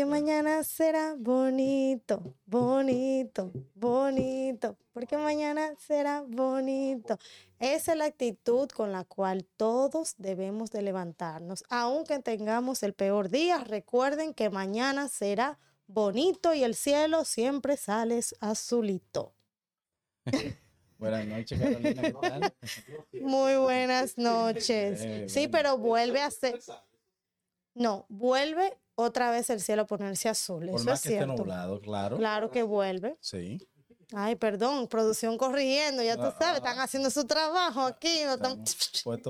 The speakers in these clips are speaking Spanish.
Que mañana será bonito, bonito, bonito, porque mañana será bonito. Esa es la actitud con la cual todos debemos de levantarnos. Aunque tengamos el peor día, recuerden que mañana será bonito y el cielo siempre sale azulito. Buenas noches, Carolina. Muy buenas noches. Sí, pero vuelve a ser. No, vuelve otra vez el cielo a ponerse azul. Por Eso más es que esté cierto. nublado, claro. Claro que vuelve. Sí. Ay, perdón, producción corrigiendo, ya tú Ah, sabes, están haciendo su trabajo aquí, no están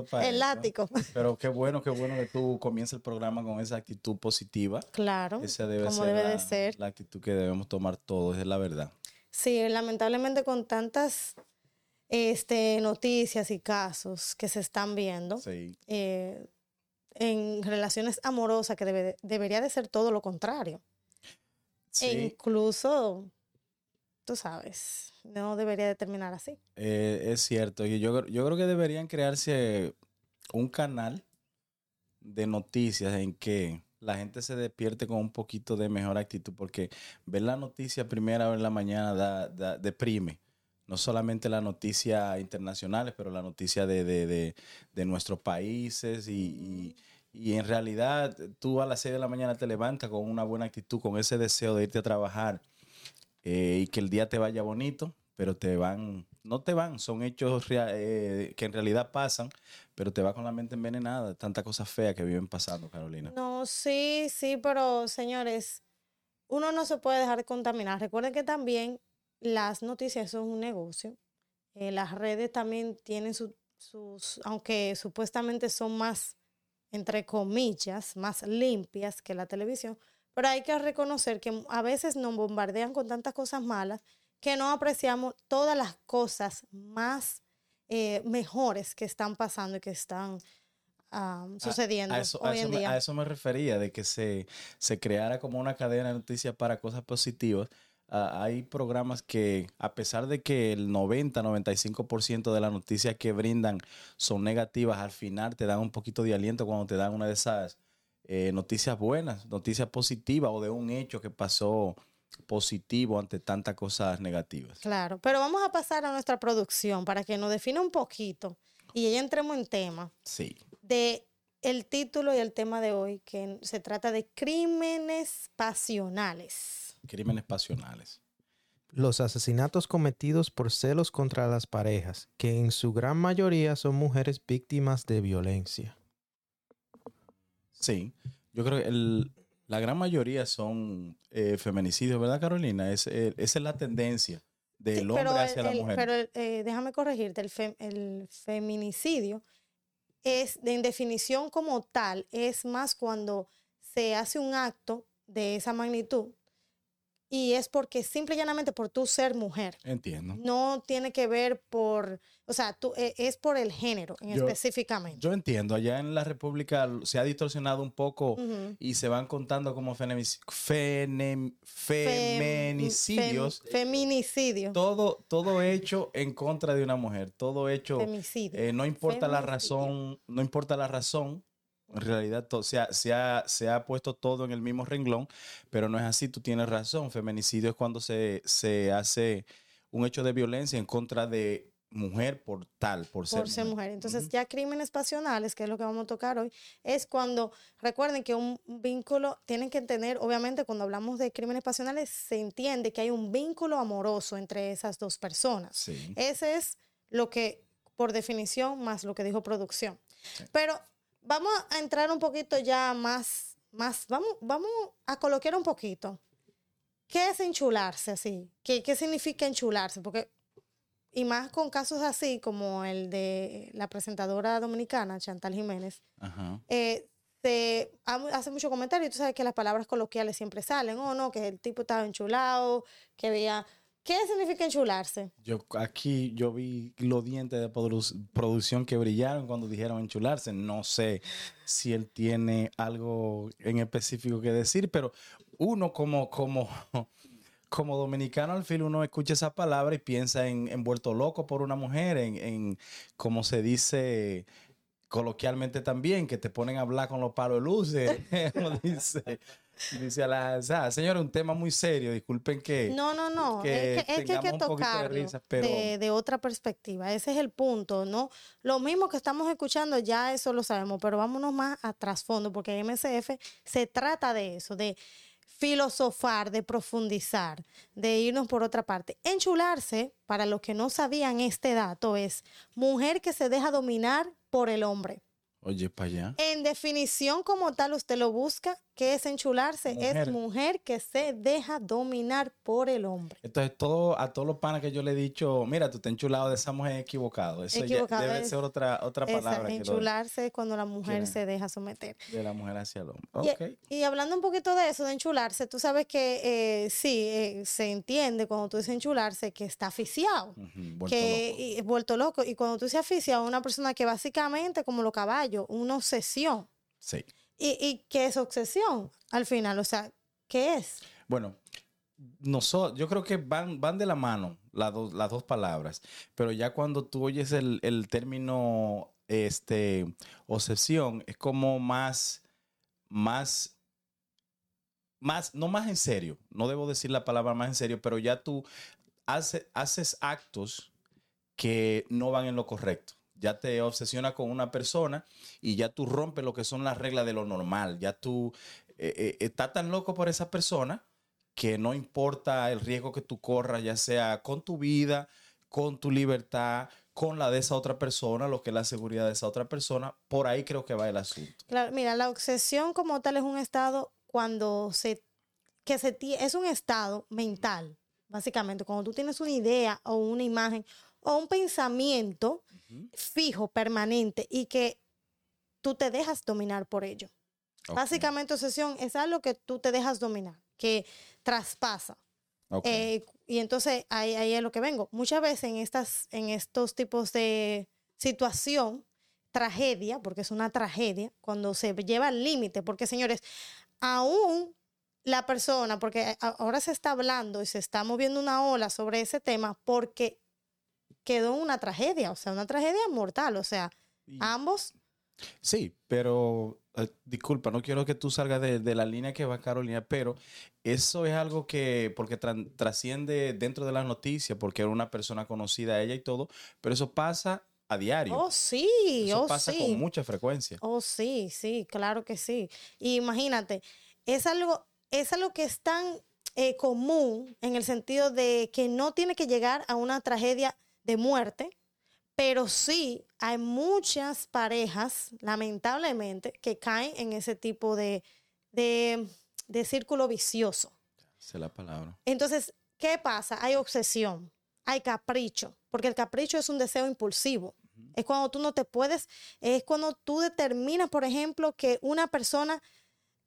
para el eso. látigo. Pero qué bueno, qué bueno que tú comiences el programa con esa actitud positiva. Claro, Esa debe como ser, debe la, de ser. la actitud que debemos tomar todos, es la verdad. Sí, lamentablemente con tantas este, noticias y casos que se están viendo Sí. eh, en relaciones amorosas, que debe- debería de ser todo lo contrario. Sí. E incluso, tú sabes, no debería de terminar así. Eh, es cierto. Y yo, yo creo que deberían crearse un canal de noticias en que la gente se despierte con un poquito de mejor actitud, porque ver la noticia a primera hora en la mañana da, da- deprime. No solamente las noticias internacionales, pero la noticia de, de, de- nuestros países y, y- en realidad tú a las 6 de la mañana te levantas con una buena actitud, con ese deseo de irte a trabajar eh, y que el día te vaya bonito, pero te van, no te van, son hechos eh, que en realidad pasan, pero te va con la mente envenenada, tanta cosa fea que viven pasando, Carolina. No, sí, sí, pero señores, uno no se puede dejar contaminar. Recuerden que también las noticias son un negocio. Eh, las redes también tienen su- sus, aunque supuestamente son más, entre comillas, más limpias que la televisión, pero hay que reconocer que a veces nos bombardean con tantas cosas malas que no apreciamos todas las cosas más eh, mejores que están pasando y que están ah, sucediendo A eso, a hoy eso en me, día. a eso me refería, de que se, se creara como una cadena de noticias para cosas positivas. Ah, hay programas que, a pesar de que el 90-95% de las noticias que brindan son negativas, al final te dan un poquito de aliento cuando te dan una de esas eh, noticias buenas, noticias positivas o de un hecho que pasó positivo ante tantas cosas negativas. Claro, pero vamos a pasar a nuestra producción para que nos defina un poquito y ya entremos en tema Sí. de el título y el tema de hoy, que se trata de crímenes pasionales. Crímenes pasionales. Los asesinatos cometidos por celos contra las parejas, que en su gran mayoría son mujeres víctimas de violencia. Sí, yo creo que el- la gran mayoría son eh, feminicidios, ¿verdad, Carolina? Es, eh, esa es la tendencia del Sí, hombre hacia el- la mujer. Pero eh, déjame corregirte, el, fe- el feminicidio es, de, en definición como tal, es más cuando se hace un acto de esa magnitud y es porque simple y llanamente por tú ser mujer. Entiendo. No tiene que ver por, o sea, tú, eh, es por el género Yo- específicamente. Yo entiendo, allá en la República se ha distorsionado un poco y se van contando como fenem- Fem- feminicidios. fem- feminicidio. Todo, todo hecho en contra de una mujer, todo hecho, Femicidio. eh, no importa la razón, no importa la razón, en realidad se, ha, se, ha, se ha puesto todo en el mismo renglón, pero no es así, tú tienes razón, feminicidio es cuando se, se hace un hecho de violencia en contra de mujer por tal, por ser, por ser mujer. mujer. Entonces, ya crímenes pasionales, que es lo que vamos a tocar hoy, es cuando, recuerden que un vínculo, tienen que tener, obviamente, cuando hablamos de crímenes pasionales, se entiende que hay un vínculo amoroso entre esas dos personas. Sí. Ese es lo que, por definición, más lo que dijo producción. Pero vamos a entrar un poquito ya más, más vamos, vamos a coloquiar un poquito. ¿Qué es enchularse así? ¿Qué, qué significa enchularse? Porque, y más con casos así como el de la presentadora dominicana, Chantal Jiménez, Ajá. eh, se ha- hace mucho comentario y tú sabes que las palabras coloquiales siempre salen, o no, que el tipo estaba enchulado, que veía... ¿Qué significa enchularse? Yo aquí yo vi los dientes de produ- producción que brillaron cuando dijeron enchularse. No sé si él tiene algo en específico que decir, pero uno como como como dominicano al fin uno escucha esa palabra y piensa en, en vuelto loco por una mujer, en, en como se dice coloquialmente también, que te ponen a hablar con los palos de luces. dice a la, o sea, señores, un tema muy serio. Disculpen que. No, no, no. que es que, es que hay tengamos que tocarlo de, risa, pero- de otra perspectiva. Ese es el punto, ¿no? Lo mismo que estamos escuchando, ya eso lo sabemos, pero vámonos más a trasfondo, porque MCF se trata de eso, de filosofar, de profundizar, de irnos por otra parte. Enchularse, para los que no sabían este dato, es mujer que se deja dominar por el hombre. Oye, para allá. En definición como tal, usted lo busca, ¿qué es enchularse? Mujer. Es mujer que se deja dominar por el hombre. Entonces, todo, a todos los panas que yo le he dicho, mira, tú te enchulado de esa mujer equivocado. Eso ya debe es- ser otra, otra palabra enchularse es cuando la mujer se deja someter. de la mujer hacia el hombre. Y- hablando un poquito de eso, de enchularse, tú sabes que eh, sí, eh, se entiende cuando tú dices enchularse que está aficiado. Ujú, vuelto que loco. y- vuelto loco. Y cuando tú dices aficiado, una persona que básicamente, como los caballos, una obsesión. Sí. ¿Y, y qué es obsesión al final? O sea, ¿qué es? Bueno, noso- yo creo que van, van de la mano las dos, las dos palabras, pero ya cuando tú oyes el, el término este, obsesión, es como más, más, más, no más en serio, no debo decir la palabra más en serio, pero ya tú hace- haces actos que no van en lo correcto. Ya te obsesiona con una persona y ya tú rompes lo que son las reglas de lo normal. Ya tú eh, eh, estás tan loco por esa persona que no importa el riesgo que tú corras, ya sea con tu vida, con tu libertad, con la de esa otra persona, lo que es la seguridad de esa otra persona. Por ahí creo que va el asunto. Claro, mira, la obsesión como tal es un estado cuando se, que se, es un estado mental, básicamente, cuando tú tienes una idea o una imagen o un pensamiento fijo, permanente y que tú te dejas dominar por ello. Básicamente, obsesión es algo que tú te dejas dominar, que traspasa. Eh, y entonces ahí, ahí es lo que vengo. Muchas veces en, estas, en estos tipos de situación, tragedia, porque es una tragedia, cuando se lleva al límite, porque señores, aún la persona, porque ahora se está hablando y se está moviendo una ola sobre ese tema porque quedó una tragedia, o sea, una tragedia mortal, o sea, Y- ambos, Sí, pero eh, disculpa, no quiero que tú salgas de, de la línea que va Carolina, pero eso es algo que, porque trasciende dentro de las noticias, porque era una persona conocida ella y todo, pero eso pasa a diario. oh sí, eso oh pasa sí. con mucha frecuencia. Oh, sí, sí, claro que sí. Y imagínate, es algo, es algo que es tan eh, común en el sentido de que no tiene que llegar a una tragedia de muerte, pero sí hay muchas parejas, lamentablemente, que caen en ese tipo de, de, de círculo vicioso. Esa es la palabra. Entonces, ¿qué pasa? Hay obsesión, hay capricho, porque el capricho es un deseo impulsivo. Es cuando tú no te puedes, es cuando tú determinas, por ejemplo, que una persona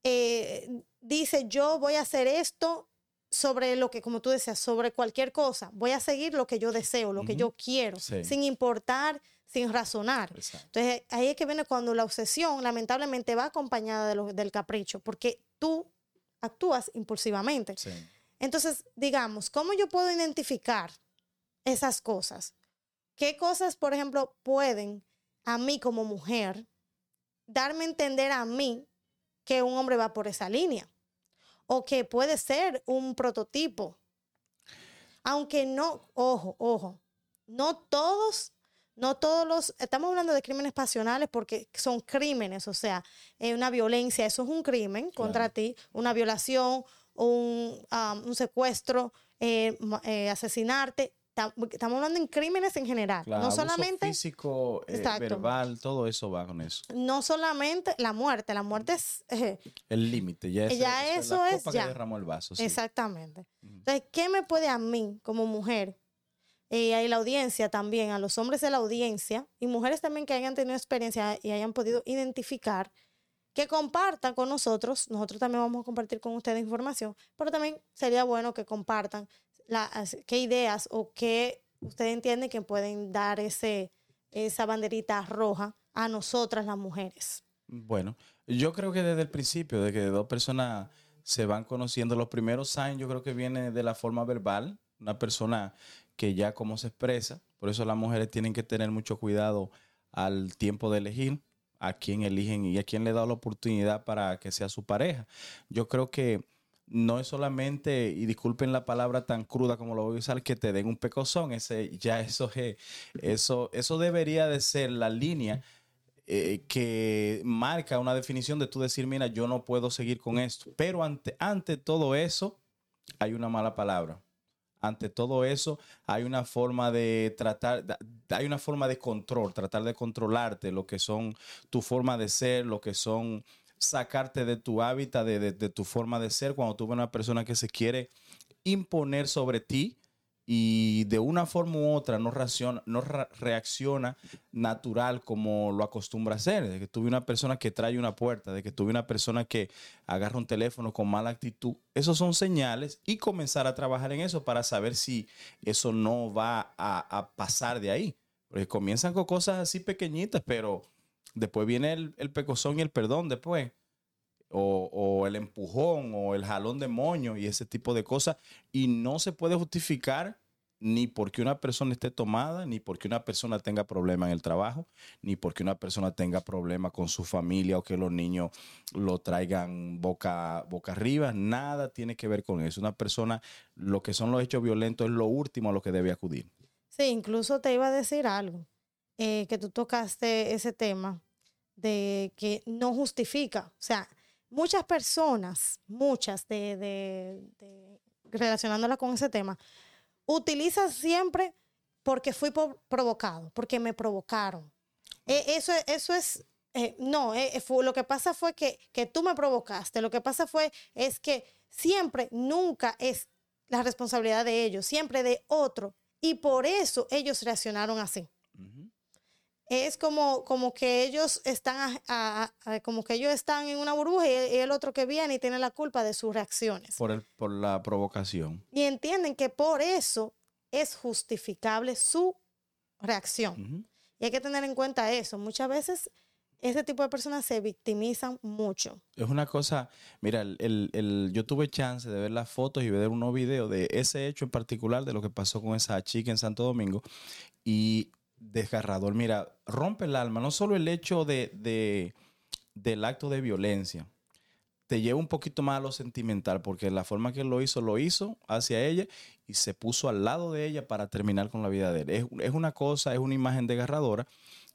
eh, dice, yo voy a hacer esto sobre lo que, como tú decías, sobre cualquier cosa. Voy a seguir lo que yo deseo, lo que yo quiero, Sí. sin importar, sin razonar. Exacto. Entonces, ahí es que viene cuando la obsesión lamentablemente va acompañada de lo- del capricho, porque tú actúas impulsivamente. Sí. Entonces, digamos, ¿cómo yo puedo identificar esas cosas? ¿Qué cosas, por ejemplo, pueden a mí como mujer darme a entender a mí que un hombre va por esa línea? O que puede ser un prototipo. Aunque no, ojo, ojo, no todos, no todos los, estamos hablando de crímenes pasionales porque son crímenes, o sea, eh, una violencia, eso es un crimen contra Claro. ti, una violación, un, um, un secuestro, eh, eh, asesinarte. Tam- Estamos hablando en crímenes en general, Claro, no solamente físico, eh, verbal, todo eso va con eso. no solamente la muerte, la muerte es eh, El límite, ya, Ya eso, eso es la es copa ya. que derramó el vaso. sí. exactamente. Entonces, ¿qué me puede a mí como mujer? Y a la audiencia también, a los hombres de la audiencia y mujeres también que hayan tenido experiencia y hayan podido identificar, que compartan con nosotros. Nosotros también vamos a compartir con ustedes información, pero también sería bueno que compartan qué ideas o qué ustedes entienden que pueden dar ese, esa banderita roja a nosotras las mujeres. Bueno, yo creo que desde el principio, de que dos personas se van conociendo, los primeros signs yo creo que viene de la forma verbal, una persona que ya cómo se expresa, por eso las mujeres tienen que tener mucho cuidado al tiempo de elegir, a quién eligen y a quién le da la oportunidad para que sea su pareja. Yo creo que no es solamente, y disculpen la palabra tan cruda como lo voy a usar, que te den un pecozón. Ese, ya eso, eso, eso debería de ser la línea eh, que marca una definición de tú decir, mira, yo no puedo seguir con esto. Pero ante, ante todo eso, hay una mala palabra. Ante todo eso, hay una forma de tratar, hay una forma de control, tratar de controlarte lo que son tu forma de ser, lo que son sacarte de tu hábitat, de, tu forma de ser, cuando tú ves una persona que se quiere imponer sobre ti y de una forma u otra no reacciona, no reacciona natural como lo acostumbra a hacer. De que tuve una persona que trae una puerta, de que tuve una persona que agarra un teléfono con mala actitud. Esos son señales y comenzar a trabajar en eso para saber si eso no va a, a pasar de ahí. Porque comienzan con cosas así pequeñitas, pero Después viene el, el pecozón y el perdón después. O, o, el empujón o el jalón de moño y ese tipo de cosas. Y no se puede justificar ni porque una persona esté tomada, ni porque una persona tenga problema en el trabajo, ni porque una persona tenga problema con su familia o que los niños lo traigan boca, boca arriba. Nada tiene que ver con eso. Una persona, lo que son los hechos violentos es lo último a lo que debe acudir. Sí, incluso te iba a decir algo. Eh, que tú tocaste ese tema de que no justifica. O sea, muchas personas, muchas de, de, relacionándola con ese tema, utilizan siempre porque fui provocado, porque me provocaron. E, eso, eso es, eh, no, eh, lo que pasa fue que, que tú me provocaste, lo que pasa fue, es que siempre, nunca es la responsabilidad de ellos, siempre de otro. Y por eso ellos reaccionaron así es como, como que ellos están como que ellos están en una burbuja y, el otro que viene y tiene la culpa de sus reacciones. Por, el, por la provocación. Y entienden que por eso es justificable su reacción. Y hay que tener en cuenta eso. Muchas veces ese tipo de personas se victimizan mucho. Es una cosa, mira, el, el, yo tuve chance de ver las fotos y ver unos videos de ese hecho en particular, de lo que pasó con esa chica en Santo Domingo. Y desgarrador. Mira, rompe el alma, no solo el hecho de, del acto de violencia, te lleva un poquito más a lo sentimental, porque la forma que lo hizo, lo hizo hacia ella y se puso al lado de ella para terminar con la vida de él. Es, una cosa, es una imagen desgarradora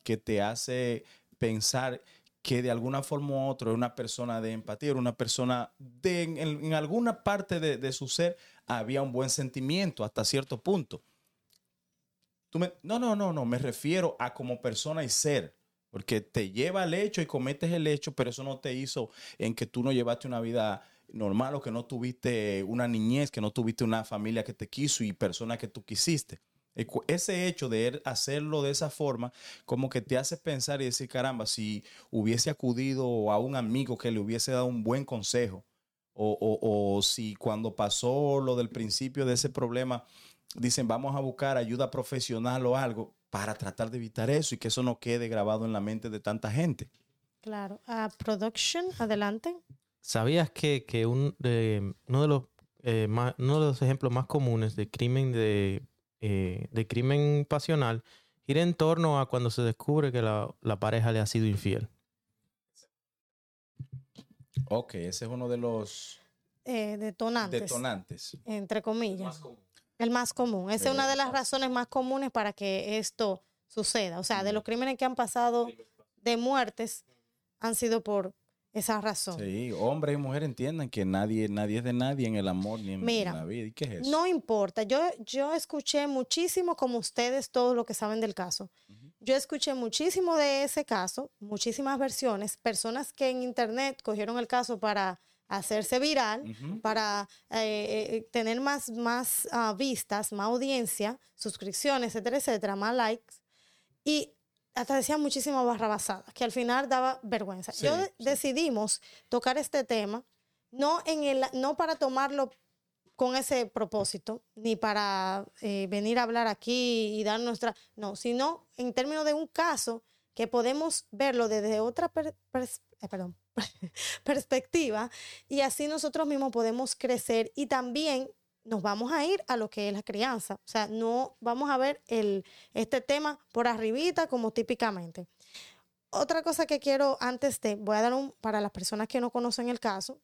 que te hace pensar que de alguna forma u otra es una persona de empatía, una persona de en, alguna parte de, de, su ser había un buen sentimiento hasta cierto punto no, no, no, no, me refiero a como persona y ser. Porque te lleva al hecho y cometes el hecho, pero eso no te hizo en que tú no llevaste una vida normal o que no tuviste una niñez, que no tuviste una familia que te quiso y persona que tú quisiste. Ese hecho de hacerlo de esa forma, como que te hace pensar y decir, caramba, si hubiese acudido a un amigo que le hubiese dado un buen consejo, o, o si cuando pasó lo del principio de ese problema, dicen vamos a buscar ayuda profesional o algo para tratar de evitar eso y que eso no quede grabado en la mente de tanta gente. Claro. Uh, production, adelante. ¿Sabías que, que un, uno, de los, eh, uno de los ejemplos más comunes de crimen de, eh, de crimen pasional gira en torno a cuando se descubre que la, la pareja le ha sido infiel? Ok, ese es uno de los eh, detonantes. Detonantes. Entre comillas. El más común. Esa es una de las razones más comunes para que esto suceda. O sea, de los crímenes que han pasado de muertes han sido por esa razón. Sí, hombre y mujer entiendan que nadie, nadie es de nadie en el amor ni en, la vida. ¿Y qué es eso? No importa. Yo, yo escuché muchísimo, como ustedes, todos lo que saben del caso. Yo escuché muchísimo de ese caso, muchísimas versiones, personas que en internet cogieron el caso para hacerse viral, para eh, eh, tener más, más ah, vistas, más audiencia, suscripciones, etcétera, etcétera, más likes. Y hasta decía muchísimas barrabasadas, que al final daba vergüenza. Yo decidimos tocar este tema, no, en el, no para tomarlo con ese propósito, ni para eh, venir a hablar aquí y dar nuestra, no, sino en términos de un caso que podemos verlo desde otra perdón, perspectiva y así nosotros mismos podemos crecer y también nos vamos a ir a lo que es la crianza. O sea, no vamos a ver el, este tema por arribita como típicamente. otra cosa que quiero antes de, voy a dar un, para las personas que no conocen el caso,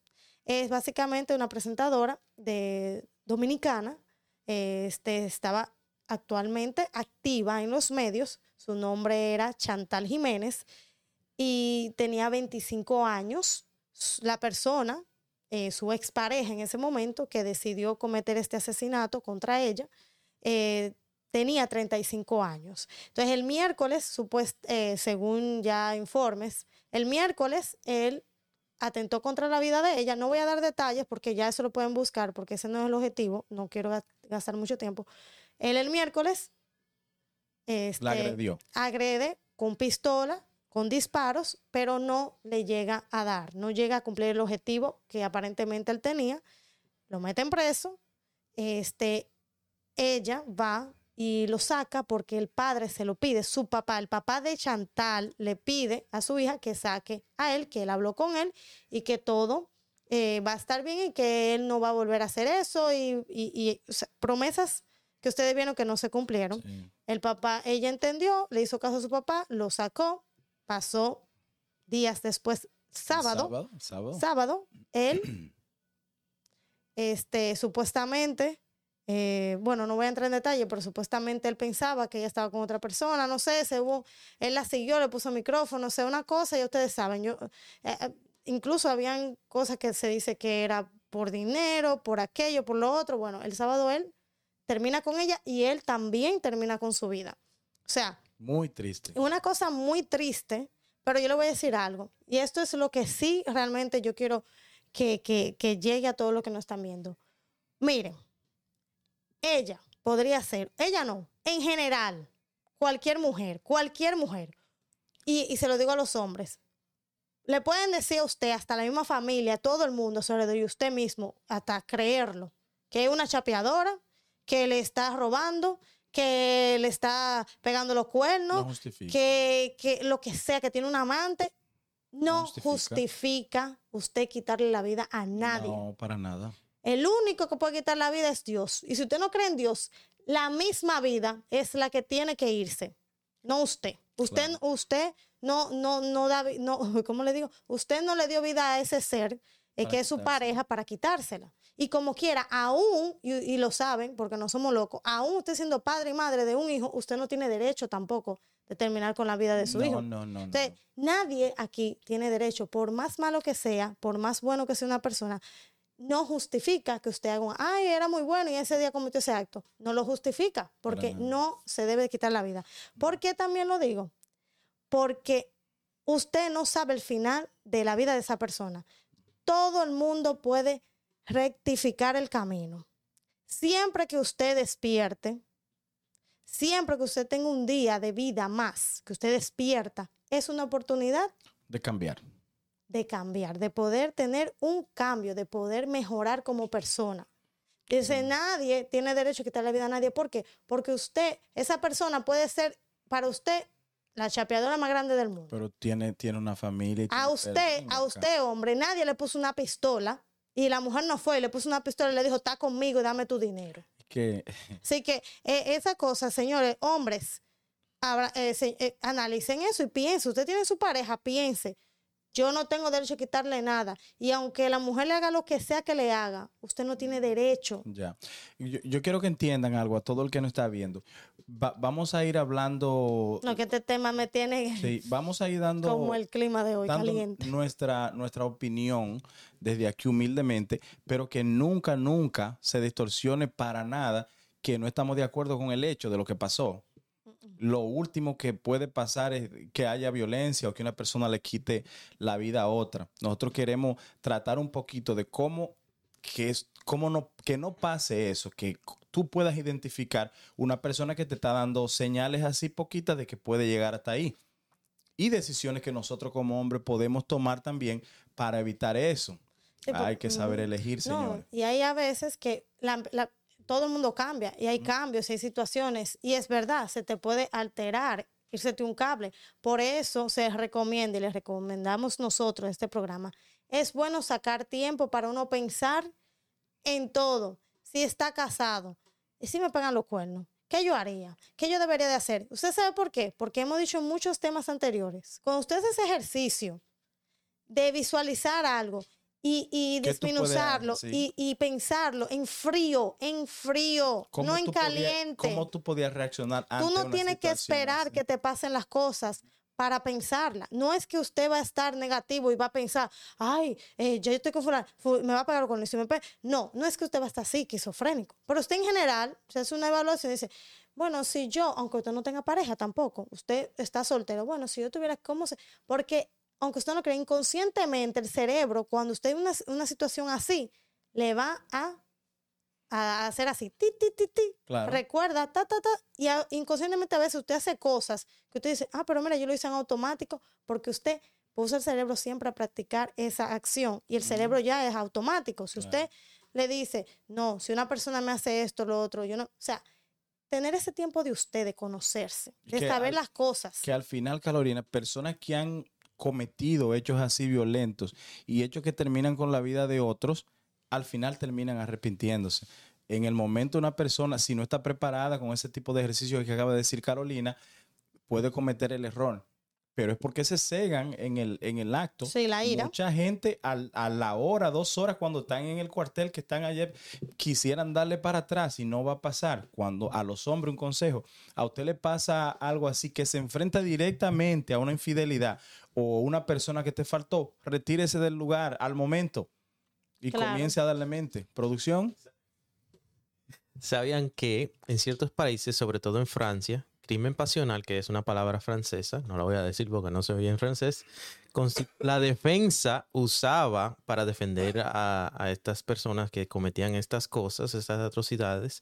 es básicamente una presentadora de dominicana, este, estaba actualmente activa en los medios, su nombre era Chantal Jiménez y tenía 25 años. La persona, eh, su expareja en ese momento, que decidió cometer este asesinato contra ella, eh, tenía 35 años. Entonces el miércoles, supuest, eh, según ya informes, el miércoles él atentó contra la vida de ella. No voy a dar detalles porque ya eso lo pueden buscar porque ese no es el objetivo. No quiero gastar mucho tiempo. Él el miércoles este, la agredió. agrede con pistola, con disparos, pero no le llega a dar, no llega a cumplir el objetivo que aparentemente él tenía. Lo meten preso. Este, ella va y lo saca porque el padre se lo pide, su papá, el papá de Chantal le pide a su hija que saque a él, que él habló con él y que todo eh, va a estar bien y que él no va a volver a hacer eso y, promesas que ustedes vieron que no se cumplieron. El papá, ella entendió, le hizo caso a su papá, lo sacó, pasó días después, sábado, sábado, sábado, sábado él, este, supuestamente, eh, bueno, no voy a entrar en detalle, pero supuestamente él pensaba que ella estaba con otra persona, no sé, según él la siguió, le puso micrófono, no sé, una cosa, y ustedes saben, yo, eh, eh, incluso habían cosas que se dice que era por dinero, por aquello, por lo otro. Bueno, el sábado él termina con ella y él también termina con su vida. O sea, muy triste. Una cosa muy triste, pero yo le voy a decir algo. Y esto es lo que sí realmente yo quiero que, que llegue a todos los que nos están viendo. Miren, ella podría ser, ella no, en general, cualquier mujer, cualquier mujer, y, se lo digo a los hombres, le pueden decir a usted, hasta la misma familia, todo el mundo, sobre todo y usted mismo, hasta creerlo, que es una chapeadora, que le está robando, que le está pegando los cuernos, que, que, lo que sea, que tiene un amante, no, justifica. usted quitarle la vida a nadie. No, para nada. El único que puede quitar la vida es Dios. Y si usted no cree en Dios, la misma vida es la que tiene que irse, no usted. Usted, usted no, no, no da, no, ¿cómo le digo? Usted no le dio vida a ese ser eh, que es su pareja para quitársela. Y como quiera, aún, y, lo saben porque no somos locos, aún usted siendo padre y madre de un hijo, usted no tiene derecho tampoco de terminar con la vida de su hijo. No, no, Entonces, nadie aquí tiene derecho, por más malo que sea, por más bueno que sea una persona, no justifica que usted haga un, ay, era muy bueno y ese día cometió ese acto. No lo justifica porque no se debe quitar la vida. ¿Por qué también lo digo? Porque usted no sabe el final de la vida de esa persona. Todo el mundo puede rectificar el camino. Siempre que usted despierte, siempre que usted tenga un día de vida más, que usted despierta, es una oportunidad de cambiar de cambiar, de poder tener un cambio, de poder mejorar como persona. Dice, nadie tiene derecho a quitar la vida a nadie. ¿Por qué? Porque usted, esa persona puede ser para usted la chapeadora más grande del mundo. Pero tiene, tiene una familia. a usted, a usted, hombre, nadie le puso una pistola y la mujer no fue, le puso una pistola y le dijo, está conmigo y dame tu dinero. Así que eh, esa cosa, señores, hombres, eh, eh, analicen eso y piensen. Usted tiene su pareja, piense. Yo no tengo derecho a quitarle nada. Y aunque la mujer le haga lo que sea que le haga, usted no tiene derecho. Ya. Yo, quiero que entiendan algo a todo el que nos está viendo. vamos a ir hablando. No, que este tema me tiene. Sí, vamos a ir dando. Como el clima de hoy, caliente. Nuestra, nuestra opinión desde aquí humildemente, pero que nunca, nunca se distorsione para nada que no estamos de acuerdo con el hecho de lo que pasó lo último que puede pasar es que haya violencia o que una persona le quite la vida a otra. Nosotros queremos tratar un poquito de cómo que es cómo no que no pase eso, que tú puedas identificar una persona que te está dando señales así poquitas de que puede llegar hasta ahí. Y decisiones que nosotros como hombres podemos tomar también para evitar eso. hay que saber elegir, señor. y hay a veces que la, todo el mundo cambia y hay cambios, hay situaciones y es verdad, se te puede alterar, irse un cable. Por eso se recomienda y les recomendamos nosotros este programa. Es bueno sacar tiempo para uno pensar en todo. Si está casado, y si me pagan los cuernos, ¿Qué yo haría? ¿Qué yo debería de hacer? ¿Usted sabe por qué? Porque hemos dicho muchos temas anteriores. Cuando usted hace ese ejercicio de visualizar algo y, y ¿Qué tú puedes? Sí. y, y pensarlo en frío, en frío, ¿Cómo no en podías- caliente. ¿Cómo tú podías reaccionar ante Tú no una tienes que esperar así? que te pasen las cosas para pensarla. No es que usted va a estar negativo y va a pensar, ay, eh, ya yo estoy con fulano, fu- me va a pegar con me pe-". No, no es que usted va a estar así, esquizofrénico. Pero usted en general se hace una evaluación y dice, bueno, si yo, aunque usted no tenga pareja tampoco, usted está soltero, bueno, si yo tuviera, ¿cómo se...? Porque, aunque usted no cree, inconscientemente el cerebro, cuando usted en una, una situación así, le va a, a hacer así, ti, ti, ti, ti, Claro. recuerda, ta, ta, ta, y a- inconscientemente a veces usted hace cosas que usted dice, ah, pero mira, yo lo hice en automático, porque usted puso el cerebro siempre a practicar esa acción y el cerebro ya es automático. Si usted le dice, no, si una persona me hace esto, lo otro, yo no, o sea, tener ese tiempo de usted, de conocerse, de que saber al- las cosas. que al final, Carolina, personas que han cometido hechos así violentos y hechos que terminan con la vida de otros, al final terminan arrepintiéndose. En el momento una persona, si no está preparada con ese tipo de ejercicio que acaba de decir Carolina, puede cometer el error. Pero es porque se cegan en el, en el acto. Sí, la ira. Mucha gente al- a la hora, dos horas, cuando están en el cuartel, que están ayer, quisieran darle para atrás y no va a pasar. Cuando a los hombres, un consejo, a usted le pasa algo así que se enfrenta directamente a una infidelidad o una persona que te faltó, retírese del lugar al momento y Claro. comience a darle mente. Producción. ¿Sabían que en ciertos países, sobre todo en Francia, crimen pasional, que es una palabra francesa, no la voy a decir porque no se oye en francés, la defensa usaba para defender a, a estas personas que cometían estas cosas, estas atrocidades,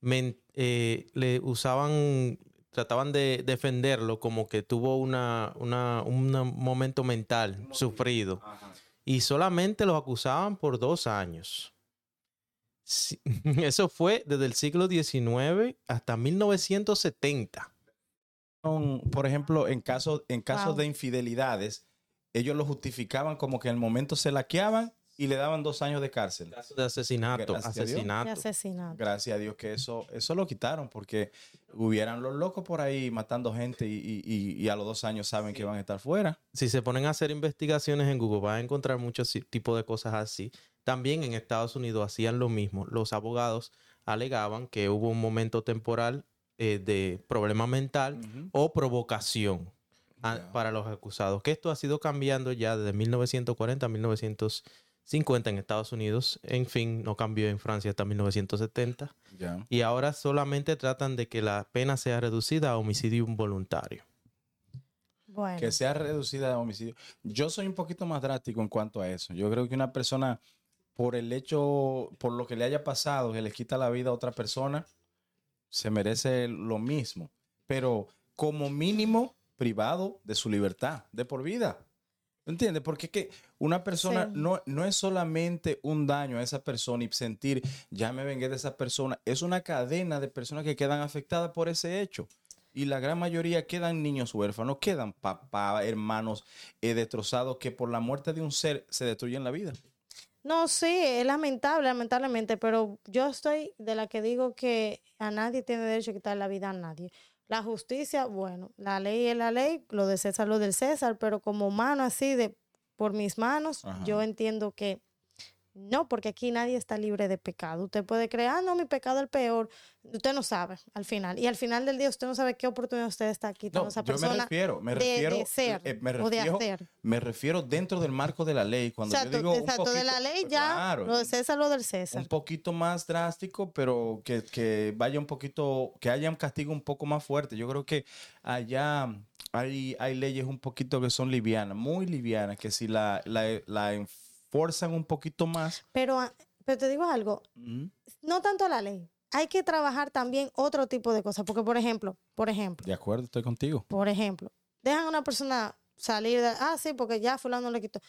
men- eh, le usaban, trataban de defenderlo como que tuvo una, una- un momento mental sufrido y solamente los acusaban por dos años. Sí, Eso fue desde el siglo XIX hasta 1970. Son, por ejemplo, en casos en casos Wow. de infidelidades, ellos lo justificaban como que en el momento se laqueaban y le daban dos años de cárcel. Casos de asesinato, Gracias a Dios. De asesinato. Gracias a Dios que eso, eso lo quitaron, porque hubieran los locos por ahí matando gente y, y- y- a los dos años saben que van a estar fuera. Si se ponen a hacer investigaciones en Google, van a encontrar muchos tipos de cosas así. También en Estados Unidos hacían lo mismo. Los abogados alegaban que hubo un momento temporal eh, de problema mental o provocación a- Ya. para los acusados. Que esto ha sido cambiando ya desde 1940 a 1950 en Estados Unidos. En fin, no cambió en Francia hasta 1970. Ya. Y ahora solamente tratan de que la pena sea reducida a homicidio involuntario. Bueno, Que sea reducida a homicidio. Yo soy un poquito más drástico en cuanto a eso. Yo creo que una persona, por el hecho, por lo que le haya pasado, que le quita la vida a otra persona, se merece lo mismo. Pero como mínimo, privado de su libertad, de por vida. ¿Entiendes? Porque es que una persona Sí. no, no es solamente un daño a esa persona y sentir, ya me vengué de esa persona. Es una cadena de personas que quedan afectadas por ese hecho. Y la gran mayoría quedan niños huérfanos, quedan papá, hermanos eh, destrozados que por la muerte de un ser se destruyen la vida. No, sí, es lamentable, lamentablemente, pero yo estoy de la que digo que a nadie tiene derecho a quitar la vida a nadie. La justicia, bueno, la ley es la ley, lo de César, lo del César, pero como mano así de por mis manos, Ajá. yo entiendo que no, porque aquí nadie está libre de pecado. Usted puede creer, ah, no, mi pecado es el peor. Usted no sabe al final. Y al final del día usted no sabe qué oportunidad usted está quitando No, esa yo me refiero, me de- refiero, de, ser eh, me o de refiero, hacer. me refiero dentro del marco de la ley. Cuando yo Exacto, digo un exacto, de la poquito- ley ya, claro, lo de César, lo del César. un poquito más drástico, pero que, que vaya un poquito, que haya un castigo un poco más fuerte. Yo creo que allá hay, hay leyes un poquito que son livianas, muy livianas, que si la, la, la enforzan un poquito más, Pero, ah, pero te digo algo, mm, no tanto la ley. Hay que trabajar también otro tipo de cosas. Porque, por ejemplo, por ejemplo, de acuerdo, estoy contigo. por ejemplo, dejan a una persona salir de, ah, sí, porque ya fulano le quitó.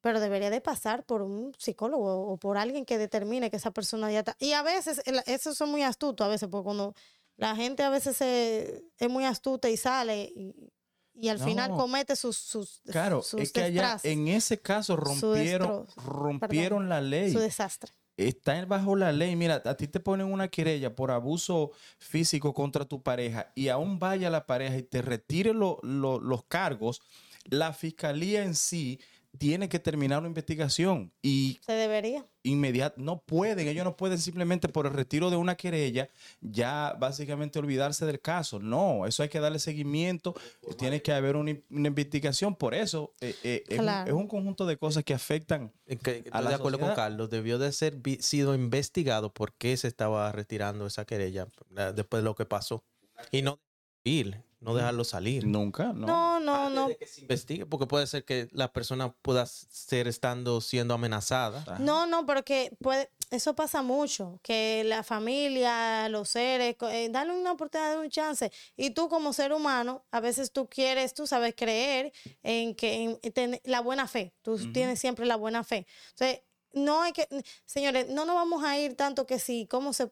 Pero debería de pasar por un psicólogo o por alguien que determine que esa persona ya está. Y a veces, esos son muy astutos, a veces, porque cuando la gente a veces se- es muy astuta y sale y, y al final comete sus, sus, Claro, sus es que allá en ese caso rompieron, rompieron la ley. su desastre. está bajo la ley. Mira, a ti te ponen una querella por abuso físico contra tu pareja y aún vaya la pareja y te retire lo- lo- los cargos, la fiscalía en sí tiene que terminar una investigación y Se debería. inmediato no pueden, ellos no pueden simplemente por el retiro de una querella ya básicamente olvidarse del caso. No, eso hay que darle seguimiento, tiene que haber una, una investigación. Por eso eh, eh, es un- Claro. es, un, conjunto de cosas que afectan. Que- Estoy a la de acuerdo con. Carlos. Debió de ser vi- sido investigado por qué se estaba retirando esa querella después de lo que pasó. Y no ir, no dejarlo salir. Nunca, ¿no? No, no, Antes no. de que se investigue, porque puede ser que la persona pueda ser estando siendo amenazada. Ajá. No, no, porque puede, eso pasa mucho, que la familia, los seres, eh, dale una oportunidad, un chance. Y tú como ser humano, a veces tú quieres, tú sabes, creer en que en, ten- la buena fe, tú tienes siempre la buena fe. Entonces, no hay que, señores, no nos vamos a ir tanto que sí, cómo se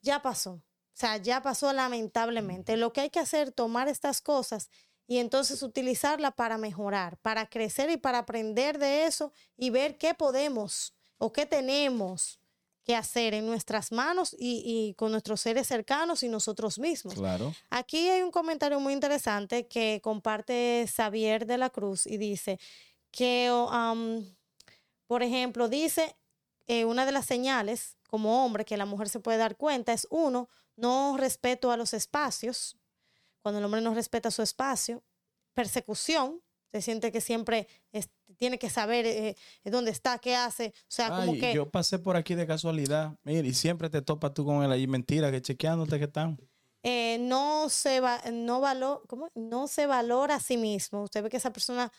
ya pasó. O sea, ya pasó lamentablemente. Lo que hay que hacer es tomar estas cosas y entonces utilizarla para mejorar, para crecer y para aprender de eso y ver qué podemos o qué tenemos que hacer en nuestras manos y, y con nuestros seres cercanos y nosotros mismos. Claro. Aquí hay un comentario muy interesante que comparte Xavier de la Cruz y dice que, por ejemplo, dice eh, una de las señales como hombre que la mujer se puede dar cuenta es uno, no respeto a los espacios, cuando el hombre no respeta su espacio, persecución, se siente que siempre es- tiene que saber eh, dónde está, qué hace, o sea, como que... yo pasé por aquí de casualidad. Mira, y siempre te topas tú con él ahí. Mentira, que chequeándote que están. eh, no se va, no ¿cómo? no se valora a sí mismo. Usted ve que esa persona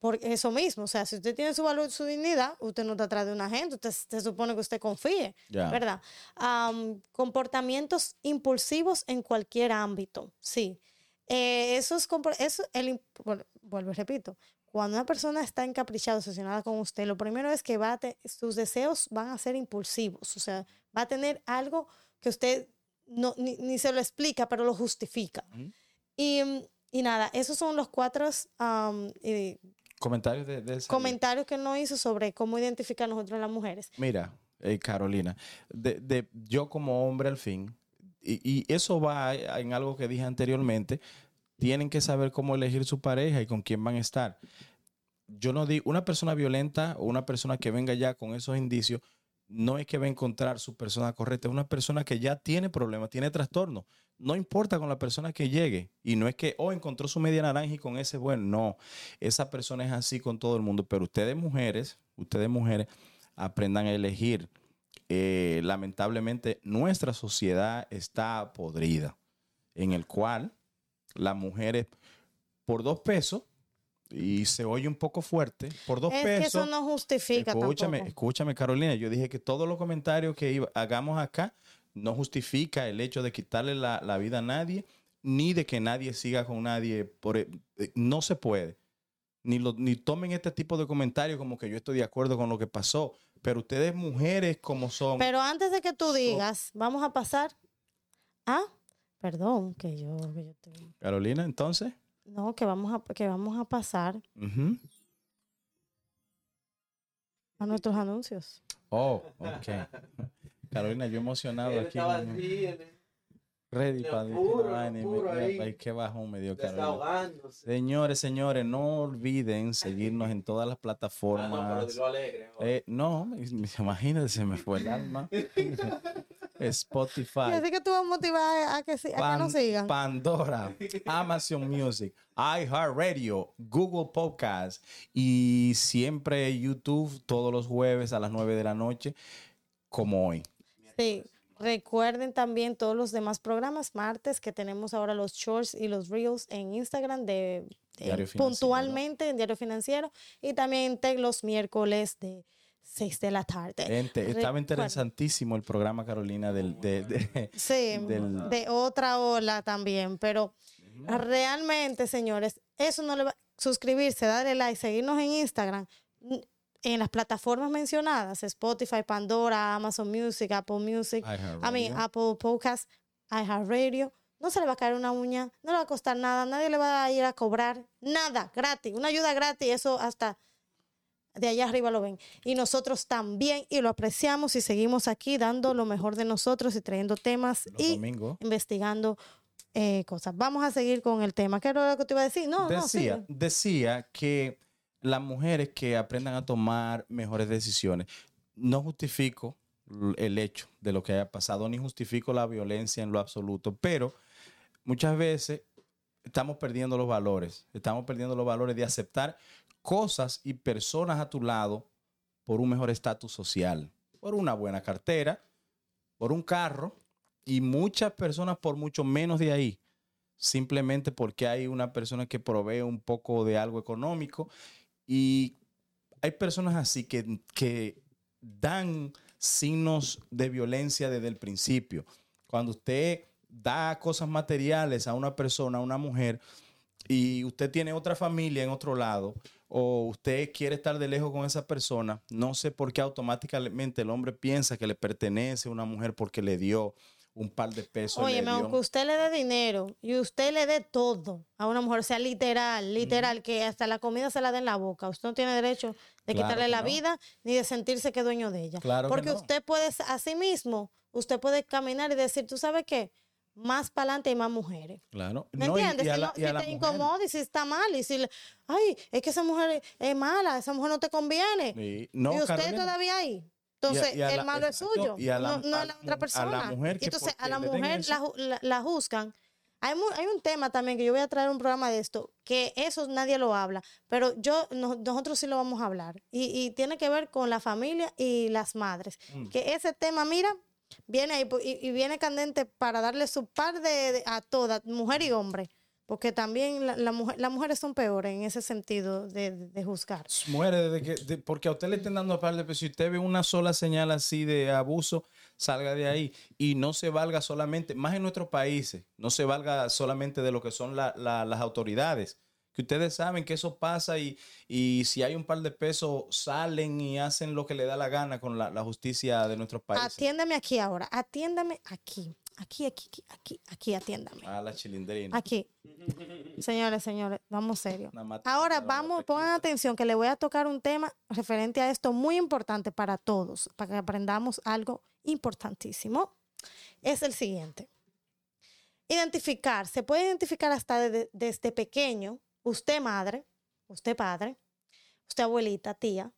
por eso mismo, o sea, si usted tiene su valor, su dignidad, usted no está atrás de una gente, usted se supone que usted confíe, Ya. ¿verdad? Am, comportamientos impulsivos en cualquier ámbito, sí. Eh, eso es, compor- eso, el, bueno, vuelvo y repito, cuando una persona está encaprichada, obsesionada con usted, lo primero es que va a te- sus deseos van a ser impulsivos, o sea, va a tener algo que usted no, ni, ni se lo explica, pero lo justifica. Ujú. y, mm, y nada, esos son los cuatro eh, Comentarios de, comentarios que no hizo sobre cómo identificar nosotros las mujeres. Mira, eh, Carolina, de, de- yo como hombre al fin, y, y eso va en algo que dije anteriormente, tienen que saber cómo elegir su pareja y con quién van a estar. Yo no digo, una persona violenta o una persona que venga ya con esos indicios, no es que va a encontrar su persona correcta, es una persona que ya tiene problemas, tiene trastorno. No importa con la persona que llegue. Y no es que, oh, encontró su media naranja y con ese, bueno, no. Esa persona es así con todo el mundo. Pero ustedes mujeres, ustedes mujeres, aprendan a elegir. Eh, lamentablemente, nuestra sociedad está podrida, en el cual las mujeres, por dos pesos, y se oye un poco fuerte, por dos es pesos. que eso no justifica Escúchame, tampoco. escúchame, Carolina. Yo dije que todos los comentarios que iba- hagamos acá no justifica el hecho de quitarle la, la vida a nadie, ni de que nadie siga con nadie. Por, e- eh, no se puede. Ni, lo- ni tomen este tipo de comentarios como que yo estoy de acuerdo con lo que pasó. Pero ustedes, mujeres como son, Pero antes de que tú digas, vamos a pasar a... Perdón, que yo... que yo Carolina, entonces. no, que vamos, a, que vamos a pasar a nuestros anuncios. Oh, ok. Carolina, yo emocionado aquí. Ready Lo para lo ahí. qué bajón me dio Carolina. Señores, señores, no olviden seguirnos en todas las plataformas. Eh, no, imagínate, se me fue el alma. Y Spotify, así que tú vas a motivar a que, a que nos sigan. Pandora, Amazon Music, iHeartRadio, Google Podcast y siempre YouTube todos los jueves a las 9 de la noche, como hoy. Sí. Recuerden también todos los demás programas martes que tenemos ahora los shorts y los reels en Instagram de eh, puntualmente en Diario Financiero y también en Tech los miércoles de 6 de la tarde. Gente, estaba interesantísimo el programa, Carolina, del, de, de- Sí, del- de otra ola también, pero realmente, señores, eso no le va suscribirse, darle like, seguirnos en Instagram, en las plataformas mencionadas, Spotify, Pandora, Amazon Music, Apple Music, I mean. Apple Podcast, iHeartRadio. No se le va a caer una uña, no le va a costar nada, nadie le va a ir a cobrar nada, gratis, una ayuda gratis, eso hasta de allá arriba lo ven. Y nosotros también, y lo apreciamos y seguimos aquí dando lo mejor de nosotros y trayendo temas Los y domingos. investigando eh, cosas. Vamos a seguir con el tema. ¿Qué era lo que te iba a decir? No, no, decía, decía que las mujeres que aprendan a tomar mejores decisiones, no justifico el hecho de lo que haya pasado, ni justifico la violencia en lo absoluto, pero muchas veces estamos perdiendo los valores, estamos perdiendo los valores de aceptar cosas y personas a tu lado por un mejor estatus social, por una buena cartera, por un carro y muchas personas por mucho menos de ahí simplemente porque hay una persona que provee un poco de algo económico y hay personas así que, que dan signos de violencia desde el principio. Cuando usted da cosas materiales a una persona, a una mujer, y usted tiene otra familia en otro lado, o usted quiere estar de lejos con esa persona, no sé por qué automáticamente el hombre piensa que le pertenece a una mujer porque le dio un par de pesos. Oye, aunque usted le dé dinero y usted le dé todo a una mujer, o sea, literal, literal, que hasta la comida se la dé en la boca, usted no tiene derecho de Claro quitarle la no. vida ni de sentirse que dueño de ella. Claro Porque no. usted puede, así mismo, usted puede caminar y decir, ¿tú sabes qué? Más para adelante hay más mujeres. Claro. ¿Me No, entiendes? y a si la- a te incomoda y si está mal y si, le- ay, es que esa mujer es- mala, esa mujer no te conviene. Sí. Y usted Carolina. todavía ahí. Entonces, y a el la- malo es suyo, y a la- no, no a es la otra persona. a la mujer que Entonces, a la mujer la, la- juzgan. Hay, mu- hay un tema también que yo voy a traer un programa de esto, que eso nadie lo habla, pero yo no- nosotros sí lo vamos a hablar. Y, y tiene que ver con la familia y las madres. Mm. Que ese tema, mira, viene ahí y viene candente para darle su par de, de- a todas, mujer y hombre. Porque también la, la mujer, las mujeres son peores en ese sentido de, de- de juzgar. Muere desde que, de- porque a usted le estén dando par de pesos. Si usted ve una sola señal así de abuso, salga de ahí. Y no se valga solamente, más en nuestros países, no se valga solamente de lo que son la- la- las autoridades. Que ustedes saben que eso pasa y, y si hay un par de pesos, salen y hacen lo que le da la gana con la, la justicia de nuestros países. Atiéndame aquí ahora, atiéndame aquí. Aquí, aquí, aquí, aquí, aquí, atiéndame. A la chilindrina. Aquí. Señores, señores, vamos serio. Ahora vamos, pongan atención que le voy a tocar un tema referente a esto muy importante para todos, para que aprendamos algo importantísimo. Es el siguiente. Identificar, se puede identificar hasta de- desde pequeño, usted madre, usted padre, usted abuelita, tía,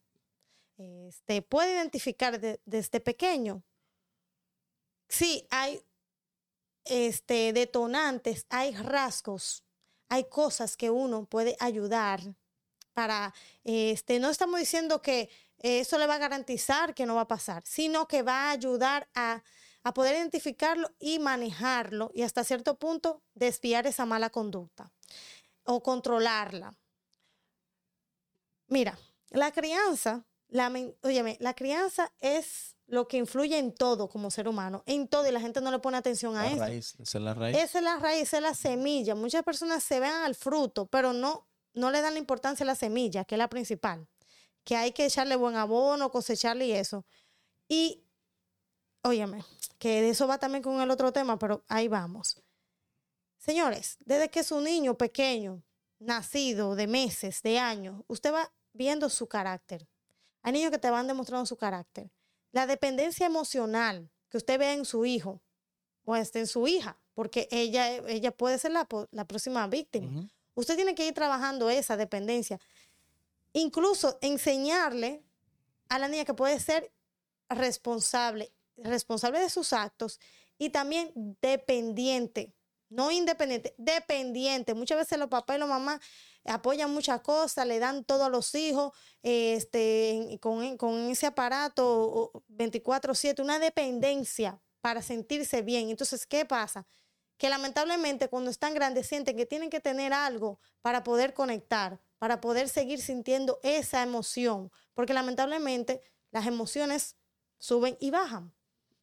este, puede identificar de- desde pequeño si hay este, detonantes, hay rasgos, hay cosas que uno puede ayudar para, este, no estamos diciendo que eso le va a garantizar que no va a pasar, sino que va a ayudar a, a poder identificarlo y manejarlo y hasta cierto punto desviar esa mala conducta o controlarla. Mira, la crianza, la, óyeme, la crianza es lo que influye en todo como ser humano, en todo, y la gente no le pone atención a La eso. raíz, esa es la raíz. Esa es la raíz, esa es la semilla. Muchas personas se ven al fruto, pero no, no le dan la importancia a la semilla, que es la principal. Que hay que echarle buen abono, cosecharle y eso. Y, óyeme, que de eso va también con el otro tema, pero ahí vamos. Señores, desde que es un niño pequeño, nacido de meses, de años, usted va viendo su carácter. Hay niños que te van demostrando su carácter. La dependencia emocional que usted vea en su hijo o este, en su hija, porque ella, ella puede ser la, la próxima víctima. Usted tiene que ir trabajando esa dependencia. Incluso enseñarle a la niña que puede ser responsable, responsable de sus actos y también dependiente, no independiente, dependiente. Muchas veces los papás y las mamás apoyan muchas cosas, le dan todo a los hijos, este, con, con ese aparato o- 24/7, una dependencia para sentirse bien. Entonces, ¿qué pasa? Que lamentablemente cuando están grandes sienten que tienen que tener algo para poder conectar, para poder seguir sintiendo esa emoción, porque lamentablemente las emociones suben y bajan.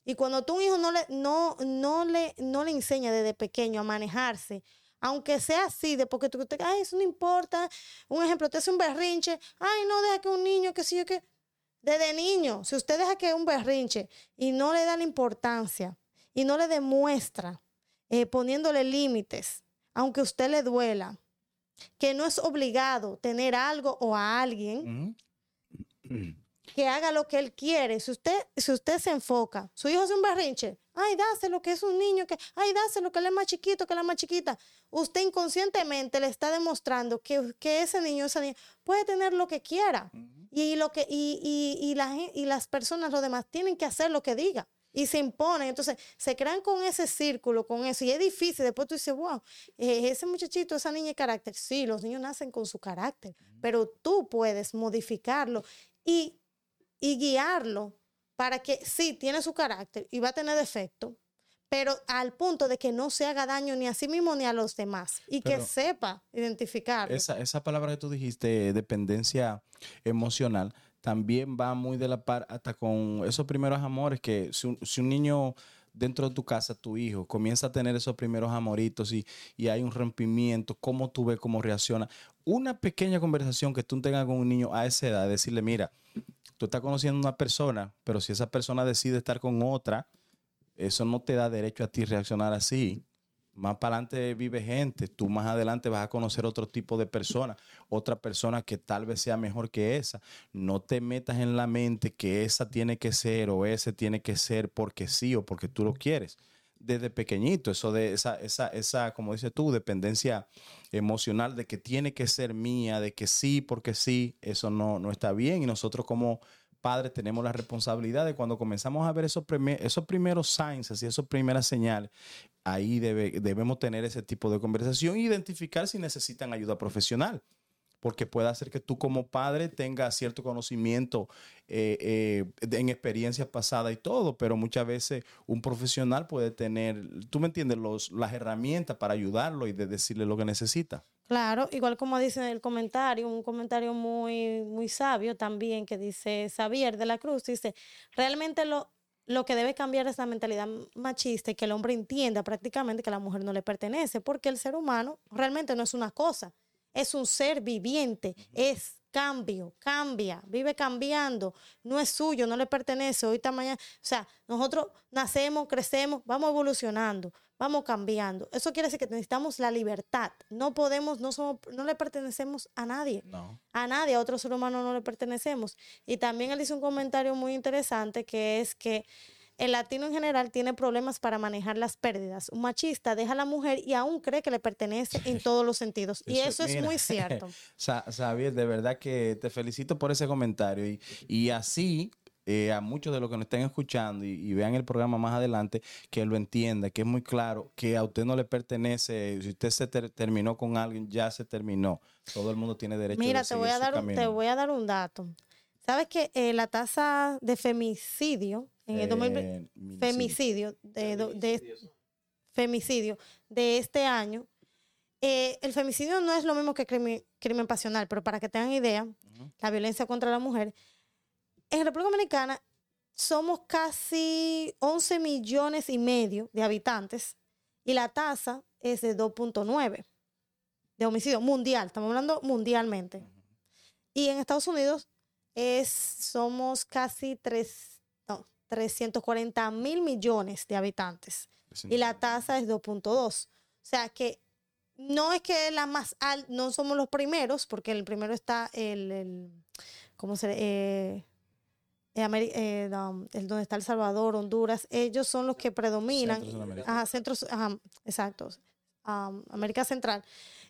Y cuando tú un hijo no le, no, no le, no le enseña desde pequeño a manejarse, aunque sea así, de porque tú, te- ay, eso no importa. Un ejemplo, te hace un berrinche, ay, no deja que un niño, que sí, yo que. Desde niño, si usted deja que un berrinche y no le da la importancia y no le demuestra, eh, poniéndole límites, aunque a usted le duela, que no es obligado tener algo o a alguien, Ujú. que haga lo que él quiere. Si usted, si usted se enfoca, su hijo es un berrinche, ay, dáselo que es un niño, que, ay, dáselo que él es más chiquito, que la más chiquita. Usted inconscientemente le está demostrando que, que ese niño, esa niña, puede tener lo que quiera. Y, lo que, y, y, y, la, y las personas, los demás, tienen que hacer lo que diga. Y se imponen, entonces se crean con ese círculo, con eso, y es difícil. Después tú dices, wow, eh, ese muchachito, esa niña de carácter. Sí, los niños nacen con su carácter, pero tú puedes modificarlo y, y guiarlo para que sí, tiene su carácter y va a tener defecto, pero al punto de que no se haga daño ni a sí mismo ni a los demás y que sepa identificar. Esa, esa palabra que tú dijiste, dependencia emocional, también va muy de la par hasta con esos primeros amores que si un, niño dentro de tu casa, tu hijo, comienza a tener esos primeros amoritos y, y, hay un rompimiento, cómo tú ves, cómo reacciona. Una pequeña conversación que tú tengas con un niño a esa edad, decirle, mira, tú estás conociendo a una persona, pero si esa persona decide estar con otra, eso no te da derecho a ti reaccionar así. Más para adelante vive gente, tú más adelante vas a conocer otro tipo de persona, otra persona que tal vez sea mejor que esa. No te metas en la mente que esa tiene que ser o ese tiene que ser porque sí o porque tú lo quieres. Desde pequeñito, eso de esa, esa, esa, como dices tú, dependencia emocional de que tiene que ser mía, de que sí porque sí, eso no, no está bien. Y nosotros como padres tenemos la responsabilidad de cuando comenzamos a ver esos, esos primeros signs, así esas primeras señales, ahí debemos tener ese tipo de conversación e identificar si necesitan ayuda profesional. Porque puede hacer que tú como padre tengas cierto conocimiento eh, eh, en experiencias pasadas y todo, pero muchas veces un profesional puede tener, tú me entiendes, Los, las herramientas para ayudarlo y de decirle lo que necesita. Claro, igual como dice en el comentario, un comentario muy, muy sabio también que dice Xavier de la Cruz, dice, realmente lo, lo que debe cambiar es la mentalidad machista y que el hombre entienda prácticamente que la mujer no le pertenece, porque el ser humano realmente no es una cosa, es un ser viviente, es cambio, cambia, vive cambiando, no es suyo, no le pertenece, ahorita mañana, o sea, nosotros nacemos, crecemos, vamos evolucionando, vamos cambiando. Eso quiere decir que necesitamos la libertad. No podemos, no somos, no le pertenecemos a nadie. A nadie, a otro ser humano no le pertenecemos. Y también él hizo un comentario muy interesante que es que el latino en general tiene problemas para manejar las pérdidas. Un machista deja a la mujer y aún cree que le pertenece en todos los sentidos. Y eso, es muy cierto. Xavier, de verdad que te felicito por ese comentario. Y, y así eh, a muchos de los que nos estén escuchando y, vean el programa más adelante, que lo entienda, que es muy claro, que a usted no le pertenece, si usted se terminó con alguien, ya se terminó. Todo el mundo tiene derecho Mira, a te voy a dar un, te voy a dar un dato. ¿Sabes que eh, la tasa de femicidio en el eh, femicidio de, de, femicidio de este año. El femicidio no es lo mismo que crimen, crimen pasional, pero para que tengan idea, la violencia contra la mujer en República Dominicana somos casi 11 millones y medio de habitantes y la tasa es de 2.9 de homicidio mundial, estamos hablando mundialmente. Y en Estados Unidos es, somos casi 3, 340 mil millones de habitantes y la tasa es 2.2. O sea que no es que la más alta, no somos los primeros, porque el primero está el, el ¿cómo se eh, eh, eh, donde está El Salvador, Honduras, ellos son los que predominan. Ajá, centros, exacto. América Central,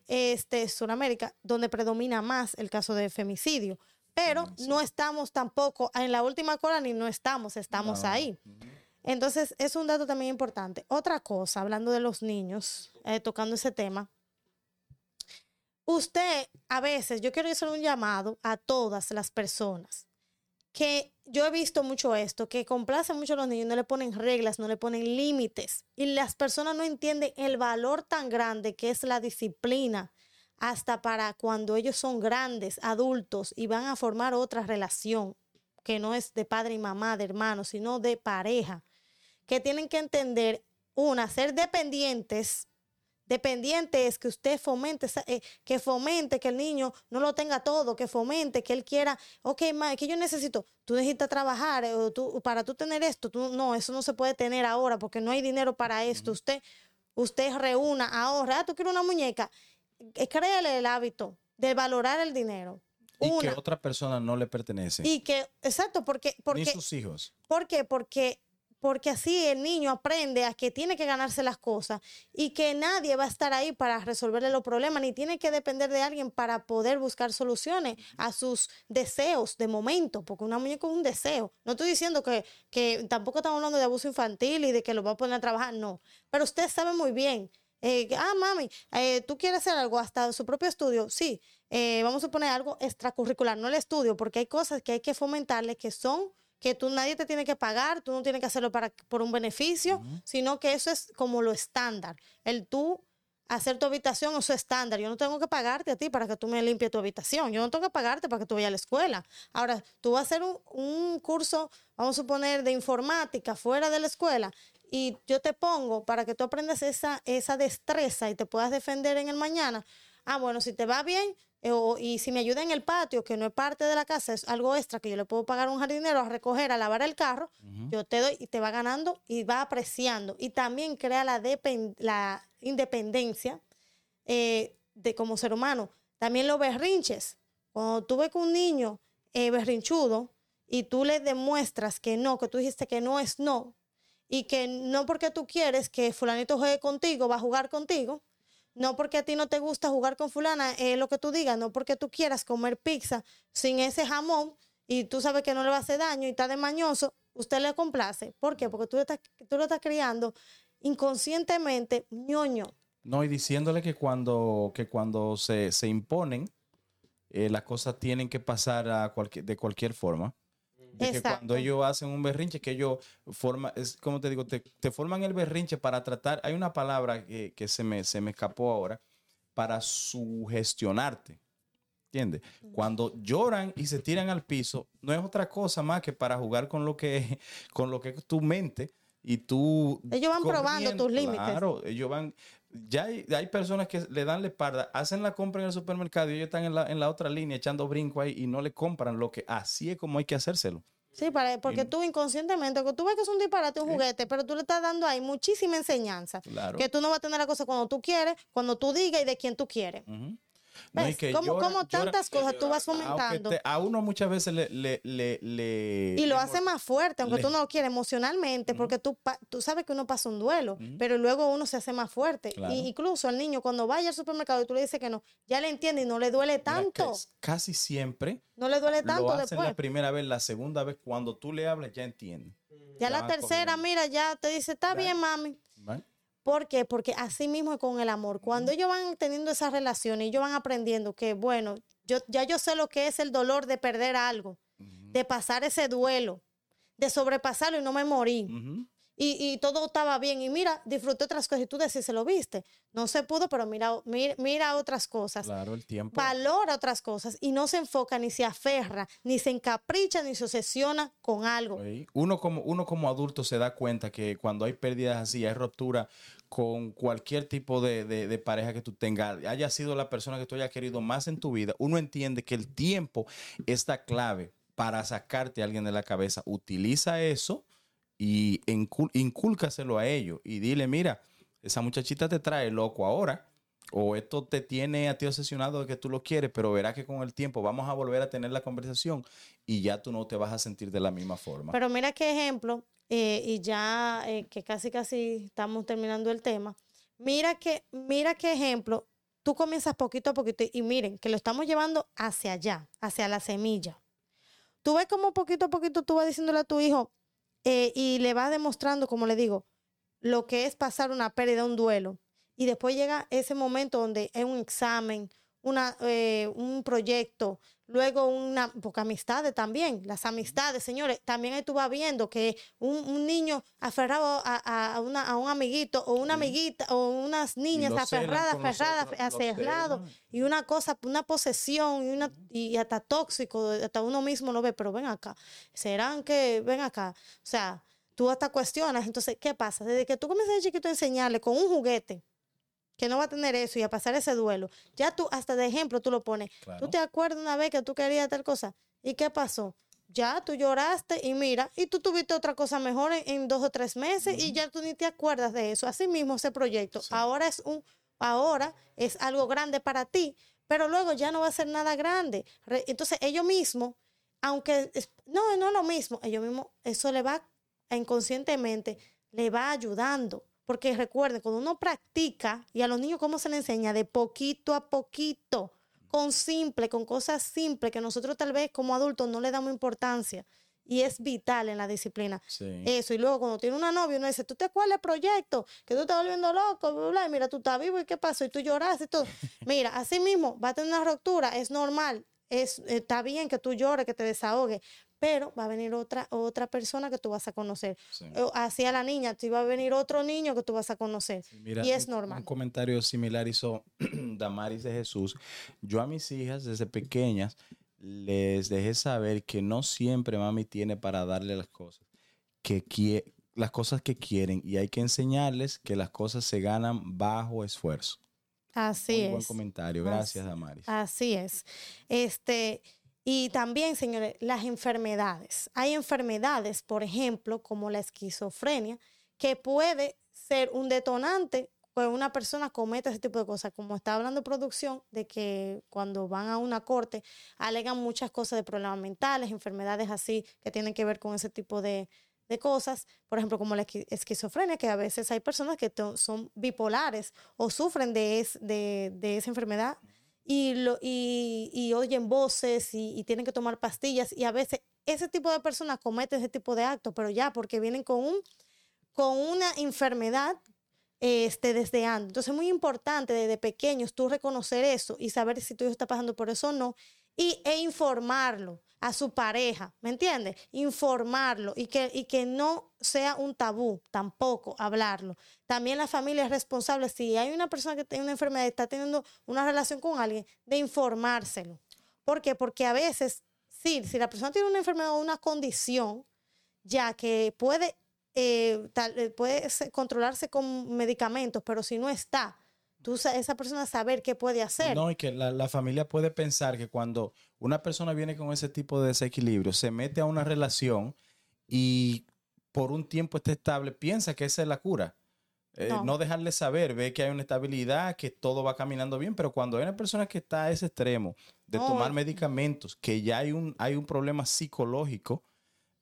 este, Sudamérica, donde predomina más el caso de femicidio. Pero no estamos tampoco en la última cola ni no estamos, estamos ahí. Entonces, es un dato también importante. Otra cosa, hablando de los niños, eh, tocando ese tema, usted a veces, yo quiero hacer un llamado a todas las personas que yo he visto mucho esto, que complacen mucho a los niños, no le ponen reglas, no le ponen límites. Y las personas no entienden el valor tan grande que es la disciplina hasta para cuando ellos son grandes, adultos y van a formar otra relación que no es de padre y mamá, de hermanos, sino de pareja, que tienen que entender, una, ser dependientes Dependiente es que usted fomente, eh, que fomente que el niño no lo tenga todo, que fomente que él quiera, ok, ma, que yo necesito, tú necesitas trabajar eh, o tú, para tú tener esto, tú, no, eso no se puede tener ahora porque no hay dinero para esto. Usted, usted reúna, ahorra, ah, tú quieres una muñeca, créele el hábito de valorar el dinero. Y una. que otra persona no le pertenece. Y que, exacto, porque, Ni porque, sus hijos. ¿por qué? Porque, porque así el niño aprende a que tiene que ganarse las cosas y que nadie va a estar ahí para resolverle los problemas, ni tiene que depender de alguien para poder buscar soluciones a sus deseos de momento, porque una muñeca es un deseo. No estoy diciendo que, que tampoco estamos hablando de abuso infantil y de que lo va a poner a trabajar, no. Pero usted sabe muy bien. Eh, ah, mami, eh, ¿tú quieres hacer algo hasta su propio estudio? Sí, eh, vamos a poner algo extracurricular, no el estudio, porque hay cosas que hay que fomentarle que son que tú nadie te tiene que pagar, tú no tienes que hacerlo para, por un beneficio, sino que eso es como lo estándar. El tú hacer tu habitación, eso es estándar. Yo no tengo que pagarte a ti para que tú me limpies tu habitación. Yo no tengo que pagarte para que tú vayas a la escuela. Ahora, tú vas a hacer un, un curso, vamos a suponer, de informática fuera de la escuela y yo te pongo para que tú aprendas esa, esa destreza y te puedas defender en el mañana. Ah, bueno, si te va bien, eh, o- y si me ayuda en el patio, que no es parte de la casa, es algo extra que yo le puedo pagar a un jardinero a recoger, a lavar el carro, yo te doy y te va ganando y va apreciando. Y también crea la, la independencia eh, de como ser humano. También los berrinches. Cuando tú ves que un niño eh, berrinchudo y tú le demuestras que no, que tú dijiste que no es no, y que no porque tú quieres que fulanito juegue contigo, va a jugar contigo, no porque a ti no te gusta jugar con fulana, es lo que tú digas, no porque tú quieras comer pizza sin ese jamón y tú sabes que no le va a hacer daño y está de mañoso, usted le complace. ¿Por qué? Porque tú, le estás, tú lo estás criando inconscientemente ñoño. No, y diciéndole que cuando, que cuando se, se imponen, eh, las cosas tienen que pasar a de cualquier forma. De que cuando ellos hacen un berrinche, que ellos forman, es como te digo, te, te forman el berrinche para tratar, hay una palabra que, que se, me, se me escapó ahora, para sugestionarte. ¿Entiendes? Cuando lloran y se tiran al piso, no es otra cosa más que para jugar con lo que, con lo que es tu mente y tú... Ellos van probando tus límites. Claro, ellos van... Ya hay, hay personas que le dan la espalda, hacen la compra en el supermercado y ellos están en la, en la otra línea echando brinco ahí y no le compran lo que así es como hay que hacérselo. Sí, para, porque tú inconscientemente, tú ves que es un disparate, un juguete, pero tú le estás dando ahí muchísima enseñanza. Claro. Que tú no vas a tener la cosa cuando tú quieres, cuando tú digas y de quien tú quieres. Ujú. No, Como- llora- como llora- tantas cosas tú vas fomentando. te- a uno muchas veces le... le, le, le- Y lo hace más fuerte, aunque tú no lo quieres emocionalmente, porque tú, tú sabes que uno pasa un duelo, pero luego uno se hace más fuerte. Claro. Y incluso el niño cuando vaya al supermercado y tú le dices que no, ya le entiende y no le duele tanto. cas- Casi siempre No le duele lo tanto hacen después. la primera vez, la segunda vez, cuando tú le hablas ya entiende. Ya ya la tercera, mira, ya te dice, está bien, mami. ¿Por qué? Porque así mismo es con el amor. Cuando ellos van teniendo esa relación y ellos van aprendiendo que, bueno, yo, ya yo sé lo que es el dolor de perder algo, de pasar ese duelo, de sobrepasarlo y no me morí. Y, y todo estaba bien. Y mira, disfruté otras cosas. Y tú decís, se lo viste. No se pudo, pero mira, mira, mira otras cosas. Claro, el tiempo. Valora otras cosas y no se enfoca, ni se aferra, ni se encapricha, ni se obsesiona con algo. Uno como, uno como adulto se da cuenta que cuando hay pérdidas así, hay ruptura con cualquier tipo de, de- pareja que tú tengas, haya sido la persona que tú hayas querido más en tu vida, uno entiende que el tiempo es la clave para sacarte a alguien de la cabeza. Utiliza eso y incúlcaselo a ellos y dile, mira, esa muchachita te trae loco ahora. O esto te tiene a ti obsesionado de que tú lo quieres, pero verás que con el tiempo vamos a volver a tener la conversación y ya tú no te vas a sentir de la misma forma. Pero mira qué ejemplo, eh, y ya eh, que casi casi estamos terminando el tema. Mira que, mira qué ejemplo. Tú comienzas poquito a poquito y miren que lo estamos llevando hacia allá, hacia la semilla. Tú ves como poquito a poquito tú vas diciéndole a tu hijo eh, y le vas demostrando, como le digo, lo que es pasar una pérdida, un duelo. Y después llega ese momento donde es un examen, una, eh, un proyecto, luego una, porque amistades también, las amistades, señores, también ahí tú vas viendo que un, un niño aferrado a, a- a una, a un amiguito o una amiguita o unas niñas aferradas, aferradas, celan. y una cosa, una posesión y, una, y hasta tóxico, hasta uno mismo lo ve, pero ven acá, serán que, ven acá, o sea, tú hasta cuestionas, entonces, ¿qué pasa? Desde que tú comienzas de chiquito a enseñarle con un juguete, que no va a tener eso y a pasar ese duelo, ya tú, hasta de ejemplo, tú lo pones, Claro. tú te acuerdas una vez que tú querías tal cosa, ¿y qué pasó? Ya tú lloraste y mira, y tú tuviste otra cosa mejor en, en dos o tres meses y ya tú ni te acuerdas de eso. Así mismo ese proyecto. Sí. Ahora es un, ahora es algo grande para ti, pero luego ya no va a ser nada grande. Re- Entonces ellos mismos, aunque es- no, no es lo mismo, ellos mismos, eso le va inconscientemente, le va ayudando. Porque recuerden, cuando uno practica, y a los niños cómo se les enseña, de poquito a poquito, con simple, con cosas simples que nosotros tal vez como adultos no le damos importancia. Y es vital en la disciplina. Sí. Eso, y luego cuando tiene una novia, uno dice, ¿tú te acuerdas del proyecto? Que tú estás volviendo loco, bla, bla, y mira, tú estás vivo, ¿y qué pasó? Y tú lloras y todo. Mira, así mismo, va a tener una ruptura, es normal, es, está bien que tú llores, que te desahogues, pero va a venir otra, otra persona que tú vas a conocer. Sí. O Así a la niña, te va a venir otro niño que tú vas a conocer. Mira, y es un- normal. Un comentario similar hizo Damaris de Jesús. Yo a mis hijas desde pequeñas les dejé saber que no siempre mami tiene para darle las cosas que quie- las cosas que quieren y hay que enseñarles que las cosas se ganan bajo esfuerzo. Así Muy es. buen comentario. Gracias, Damaris. Así es. Este, y también, señores, las enfermedades. Hay enfermedades, por ejemplo, como la esquizofrenia, que puede ser un detonante cuando una persona cometa ese tipo de cosas. Como está hablando producción, de que cuando van a una corte alegan muchas cosas de problemas mentales, enfermedades así que tienen que ver con ese tipo de, de cosas, por ejemplo, como la esqui- esquizofrenia, que a veces hay personas que son bipolares o sufren de, es- de esa enfermedad y, lo, y, y oyen voces y, y tienen que tomar pastillas y a veces ese tipo de personas cometen ese tipo de actos, pero ya porque vienen con, un, con una enfermedad este, desde antes. Entonces es muy importante desde pequeños tú reconocer eso y saber si tu hijo está pasando por eso o no y, e informarlo a su pareja, ¿me entiendes? Informarlo y que, y que no sea un tabú tampoco hablarlo. También la familia es responsable, si hay una persona que tiene una enfermedad y está teniendo una relación con alguien, de informárselo. ¿Por qué? Porque a veces, sí, si la persona tiene una enfermedad o una condición, ya que puede, eh, tal- eh, puede se- controlarse con medicamentos, pero si no está, tú, sa- esa persona saber qué puede hacer. No, y que la, la familia puede pensar que cuando una persona viene con ese tipo de desequilibrio, se mete a una relación y por un tiempo está estable, piensa que esa es la cura. Eh, No. no. dejarle saber, ve que hay una estabilidad, que todo va caminando bien, pero cuando hay una persona que está a ese extremo de No, tomar medicamentos, que ya hay un, hay un problema psicológico,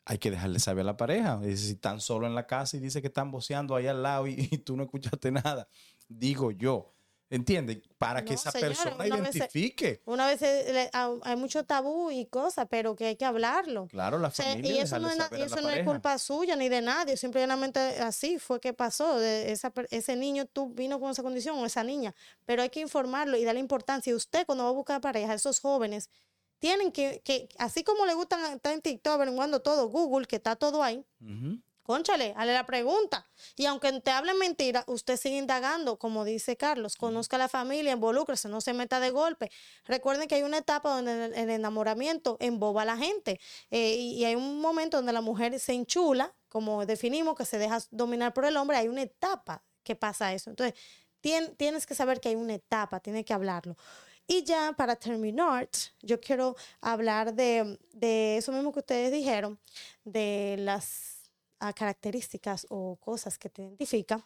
hay que dejarle saber a la pareja. Si están solo en la casa y dice que están voceando ahí al lado y, y tú no escuchaste nada, digo yo. ¿Entiendes? Para que esa señora, persona una vez se- identifique. Una vez eh, le- hay mucho tabú y cosas, pero que hay que hablarlo. Claro, la O sea, familia. y eso no, es, na- y eso no es culpa suya ni de nadie, simplemente así fue que pasó. De esa, ese niño tú vino con esa condición o esa niña, pero hay que informarlo y darle importancia. Y usted cuando va a buscar pareja, esos jóvenes tienen que, que así como le gustan estar en TikTok averiguando todo, Google, que está todo ahí. Conchale, hazle la pregunta. Y aunque te hablen mentira, usted sigue indagando, como dice Carlos, conozca a la familia, involúcrese, no se meta de golpe. Recuerden que hay una etapa donde el, enamoramiento emboba a la gente eh, y, hay un momento donde la mujer se enchula, como definimos, que se deja dominar por el hombre, hay una etapa que pasa eso. Entonces, tien- tienes que saber que hay una etapa, tienes que hablarlo. Y ya para terminar, yo quiero hablar de, de eso mismo que ustedes dijeron, de las ah, características o cosas que te identifican.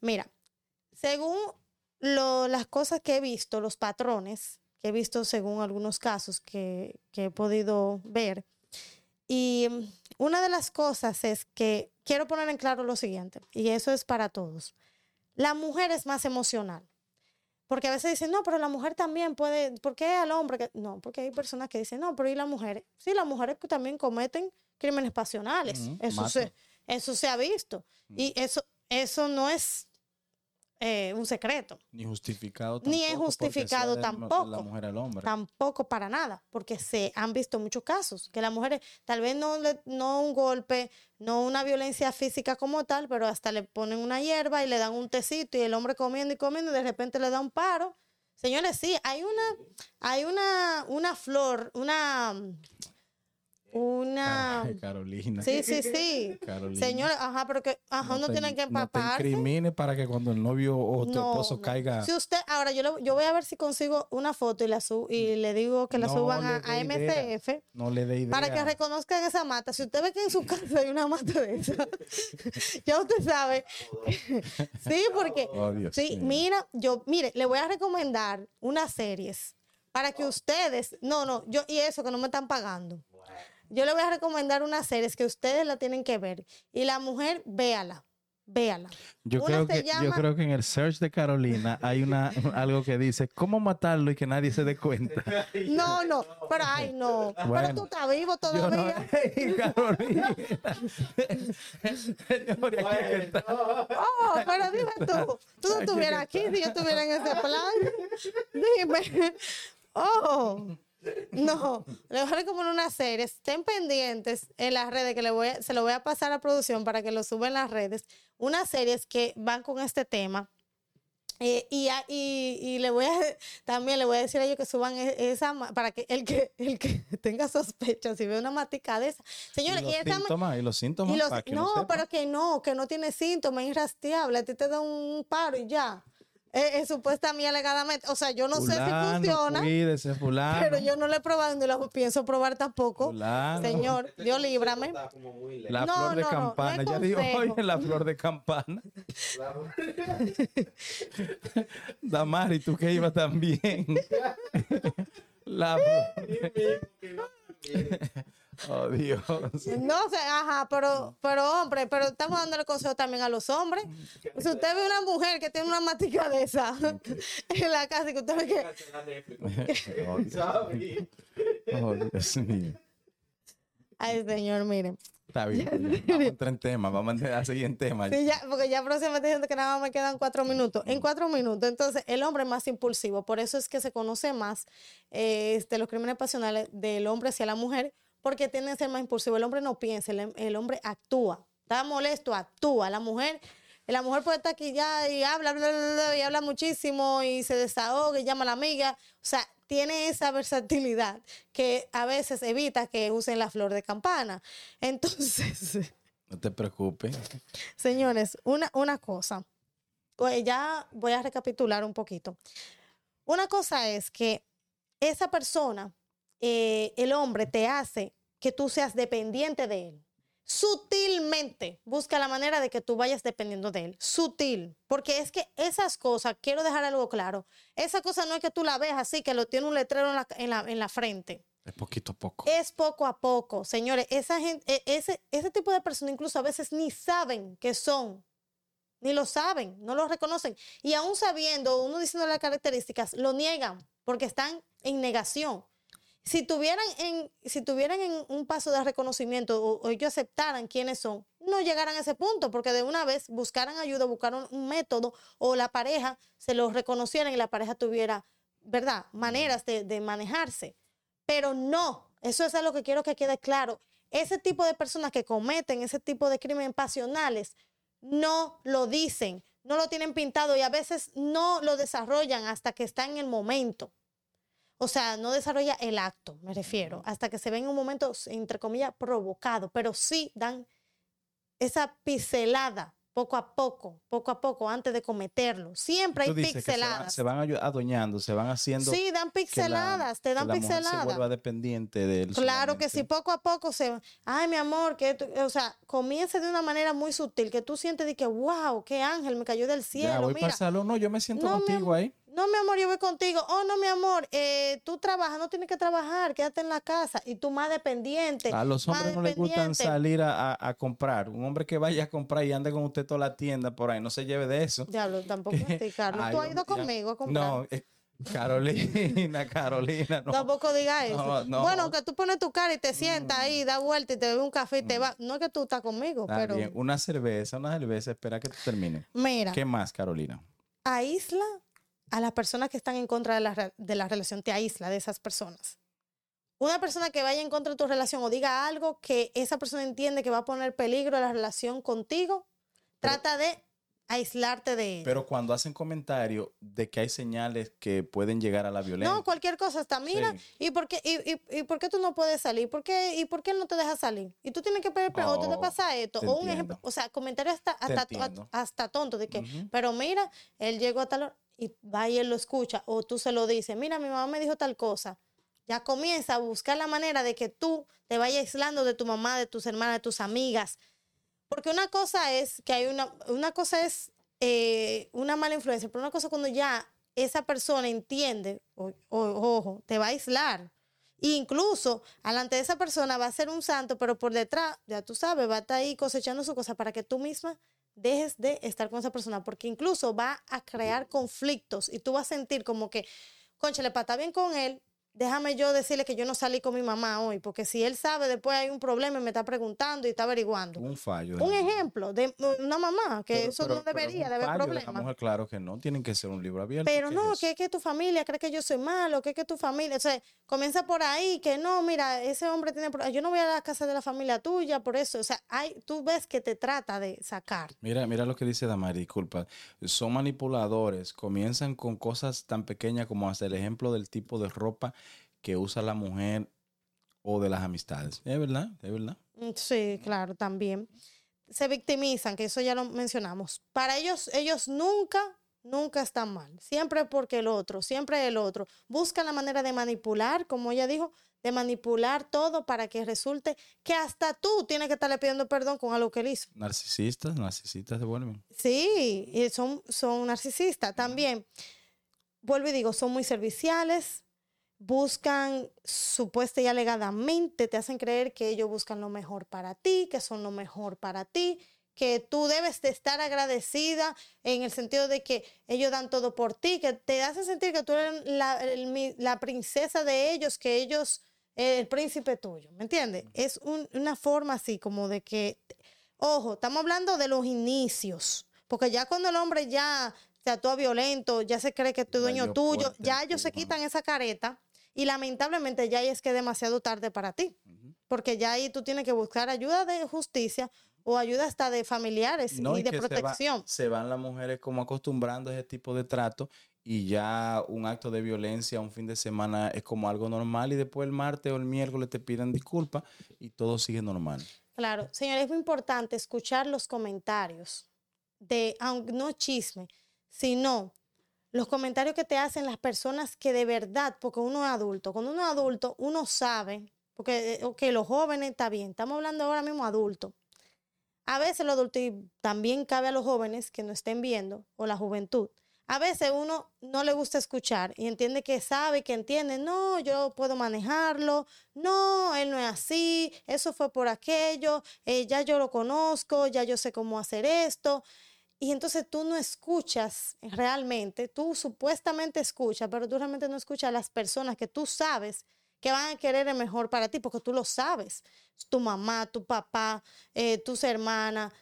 Mira, según lo- las cosas que he visto, los patrones que he visto según algunos casos que, que he podido ver, y una de las cosas es que quiero poner en claro lo siguiente, y eso es para todos. La mujer es más emocional. Porque a veces dicen, no, pero la mujer también puede, ¿por qué al hombre? que-?" No, porque hay personas que dicen, no, pero ¿y las mujeres? Sí, las mujeres también cometen crímenes pasionales. Eso, se. Eso se ha visto. Y eso, eso no es eh, un secreto. Ni justificado Ni es tampoco, justificado de- tampoco. La mujer al hombre. Tampoco para nada, porque se han visto muchos casos que las mujeres, tal vez no, le- no un golpe, no una violencia física como tal, pero hasta le ponen una hierba y le dan un tecito y el hombre comiendo y comiendo y de repente le da un paro. Señores, sí, hay una, hay una, una flor, una, una, Ay, Carolina. sí, sí, sí. Carolina. Señores, ajá, pero que, ajá, No uno te- tiene que No te empaparse. incrimines para que cuando el novio o tu No, esposo no. caiga. Si usted, ahora yo, lo- yo voy a ver si consigo una foto y la subo y le digo que la No suban a, a idea. MCF No le dé idea. para que reconozcan esa mata. Si usted ve que en su casa hay una mata de esa, ya usted sabe. sí, porque Oh, Dios sí, mira, yo, mire, le voy a recomendar unas series para que ustedes, no, no, yo y eso que no me están pagando. Yo le voy a recomendar unas series que ustedes la tienen que ver y la mujer véala. Véala. Yo creo, que, yo llama- creo que en el search de Carolina hay una algo que dice cómo matarlo y que nadie se dé cuenta. No, no, pero ay, no. Pero tú estás vivo Yo no, todavía. Hey, Carolina. Está. Oh, pero dime tú, tú no estuvieras aquí si yo estuviera en ese plan. Dime. Oh, no, les voy a recomendar una serie. Estén pendientes en las redes que le voy a- se lo voy a pasar a producción para que lo suba en las redes. Unas series que van con este tema. Eh, y, a- y, y le voy a también le voy a decir a ellos que suban e- esa para que el que el que tenga sospechas si ve una matica de esa. Señores, y los síntomas, y los síntomas, y los- no, sepa. pero que no, que no tiene síntomas, es a ti te da un paro y ya. Es, es supuestamente alegadamente, o sea, yo no sé si funciona, Cuídese, fulano. pero yo no lo he probado ni lo pienso probar tampoco. fulano. Señor, Dios líbrame. La No, flor de no, no, no campana. es ya digo, oye, la flor de campana. Damari, tú que ibas también. la flor de- Oh, Dios. No sé, ajá, pero, pero hombre, pero estamos dándole consejo también a los hombres. Si usted ve una mujer que tiene una matica de esa en la casa y que usted ve que Oh, Dios. Oh, Dios mío. Ay, señor, miren. Está bien. Vamos a entrar en tema. Vamos a seguir en tema. Sí, ya, porque ya próximamente diciendo que nada más me quedan cuatro minutos. En cuatro minutos, entonces, el hombre es más impulsivo. Por eso es que se conoce más eh, este, los crímenes pasionales del hombre hacia la mujer, porque tiende a ser más impulsivo. El hombre no piensa, el, el hombre actúa. Está molesto, actúa. La mujer, la mujer puede estar aquí ya y habla, bla, bla, bla, y habla muchísimo y se desahoga y llama a la amiga. O sea, tiene esa versatilidad que a veces evita que usen la flor de campana. Entonces... No te preocupes. Señores, una, una cosa. Pues ya voy a recapitular un poquito. Una cosa es que esa persona, eh, el hombre, te hace que tú seas dependiente de él. Sutilmente busca la manera de que tú vayas dependiendo de él. Sutil. Porque es que esas cosas, quiero dejar algo claro, esa cosa no es que tú la veas así, que lo tiene un letrero en la, en la, en la frente. Es poquito a poco. Es poco a poco, señores. Esa gente, ese, ese tipo de personas incluso a veces ni saben que son, ni lo saben, no lo reconocen. Y aún sabiendo, uno diciendo las características, lo niegan porque están en negación. Si tuvieran en, si tuvieran en un paso de reconocimiento o, ellos aceptaran quiénes son, no llegaran a ese punto, porque de una vez buscaran ayuda, buscaran un método o la pareja se los reconocieran y la pareja tuviera, ¿verdad?, maneras de, de manejarse. Pero no, eso es algo que quiero que quede claro. Ese tipo de personas que cometen ese tipo de crímenes pasionales no lo dicen, no lo tienen pintado y a veces no lo desarrollan hasta que está en el momento. O sea, no desarrolla el acto, me refiero, hasta que se ve en un momento, entre comillas, provocado, pero sí dan esa pincelada poco a poco, poco a poco, antes de cometerlo. Siempre hay que se van, pixeladas. se van adueñando, se van haciendo. Sí, dan la- pixeladas, te que dan la mujer Se pixeladas. vuelva dependiente de él. Claro que sí, poco a poco se, ay, mi amor, que, o sea, comienza de una manera muy sutil, que tú sientes de que, wow, qué ángel, me cayó del Ya, cielo, voy para el salón. No, yo me siento No, contigo ahí. No, mi amor, yo voy contigo. Oh, no, mi amor, eh, tú trabajas, no tienes que trabajar, quédate en la casa. Y tú más dependiente. A los hombres no les gustan salir a, a- a comprar. Un hombre que vaya a comprar y ande con usted toda la tienda por ahí, no se lleve de eso. Diablo, tampoco ti, Carlos. Tú has ido conmigo a comprar. No, eh, Carolina, Carolina, no. Tampoco diga eso. No, no. Bueno, que tú pones tu cara y te sientas ahí, da vuelta y te bebes un café y te vas. No es que tú estás conmigo, Está pero bien. Una cerveza, una cerveza, espera que tú termines. mira, ¿Qué más, Carolina? aísla a las personas que están en contra de la, de la relación, te aísla de esas personas. Una persona que vaya en contra de tu relación o diga algo que esa persona entiende que va a poner peligro a la relación contigo, trata de aislarte de ella. Pero cuando hacen comentarios de que hay señales que pueden llegar a la violencia. No, cualquier cosa está. Mira, Sí. ¿y, por qué, y, y- y por qué tú no puedes salir? ¿Por qué, ¿Y por qué él no te deja salir? Y tú tienes que pedir perdón, o te, pasa esto. te O un ejemplo, o sea, comentarios hasta, hasta, hasta tonto de que, pero mira, él llegó a tal hora y va y él lo escucha, o tú se lo dices, mira, mi mamá me dijo tal cosa. Ya comienza a buscar la manera de que tú te vayas aislando de tu mamá, de tus hermanas, de tus amigas. Porque una cosa es que hay una, una cosa es eh, una mala influencia, pero una cosa cuando ya esa persona entiende, o, o- ojo, te va a aislar. Incluso, alante de esa persona va a ser un santo, pero por detrás, ya tú sabes, va a estar ahí cosechando su cosa para que tú misma dejes de estar con esa persona, porque incluso va a crear conflictos y tú vas a sentir como que, conchale, para estar bien con él, déjame yo decirle que yo no salí con mi mamá hoy, porque si él sabe, después hay un problema y me está preguntando y está averiguando. Un fallo. de Un ejemplo de una mamá, que Pero- eso pero- no debería de haber de problema. mujer, claro que no, tienen que ser un libro abierto. Pero ¿qué no, es que es que tu familia cree que yo soy malo, que es que tu familia, o sea, comienza por ahí, que no, mira, ese hombre tiene, pro- yo no voy a la casa de la familia tuya por eso, o sea, hay, tú ves que te trata de sacar. Mira, mira lo que dice Damari, disculpa. Son manipuladores, comienzan con cosas tan pequeñas como hasta el ejemplo del tipo de ropa que usa la mujer o de las amistades. Es verdad, es verdad. Mm, Sí, claro, también. Se victimizan, que eso ya lo mencionamos. Para ellos, ellos nunca, nunca están mal. Siempre porque el otro, siempre el otro. Buscan la manera de manipular, como ella dijo, de manipular todo para que resulte que hasta tú tienes que estarle pidiendo perdón con algo que él hizo. Narcisistas, narcisistas se vuelven. Sí, y son, son narcisistas también. Vuelvo y digo, son muy serviciales, buscan supuesta y alegadamente, te hacen creer que ellos buscan lo mejor para ti, que son lo mejor para ti, que tú debes de estar agradecida en el sentido de que ellos dan todo por ti, que te hacen sentir que tú eres la, el la princesa de ellos, que ellos, eh, el príncipe tuyo, ¿me entiendes? Es un- una forma así como de que, ojo, estamos hablando de los inicios, porque ya cuando el hombre ya se actúa violento, ya se cree que es dueño yo tuyo, ya ellos se quitan esa careta y lamentablemente ya ahí es que es demasiado tarde para ti, porque ya ahí tú tienes que buscar ayuda de justicia o ayuda hasta de familiares No, y de que se va- protección. Se, van las mujeres como acostumbrando a ese tipo de trato y ya un acto de violencia un fin de semana es como algo normal y después el martes o el miércoles te piden disculpas y todo sigue normal. Claro, señores, es muy importante escuchar los comentarios de, aunque no chisme, sino los comentarios que te hacen las personas que de verdad, porque uno es adulto, cuando uno es adulto, uno sabe, porque, eh, ok, los jóvenes está bien, estamos hablando ahora mismo adultos. A veces los adultos, y también cabe a los jóvenes que no estén viendo, o la juventud, a veces uno no le gusta escuchar y entiende que sabe, que entiende, no, yo puedo manejarlo, no, él no es así, eso fue por aquello, eh, ya yo lo conozco, ya yo sé cómo hacer esto. Y entonces tú no escuchas realmente, tú supuestamente escuchas, pero tú realmente no escuchas a las personas que tú sabes que van a querer el mejor para ti, porque tú lo sabes. Tu mamá, tu papá, eh, tus hermanas,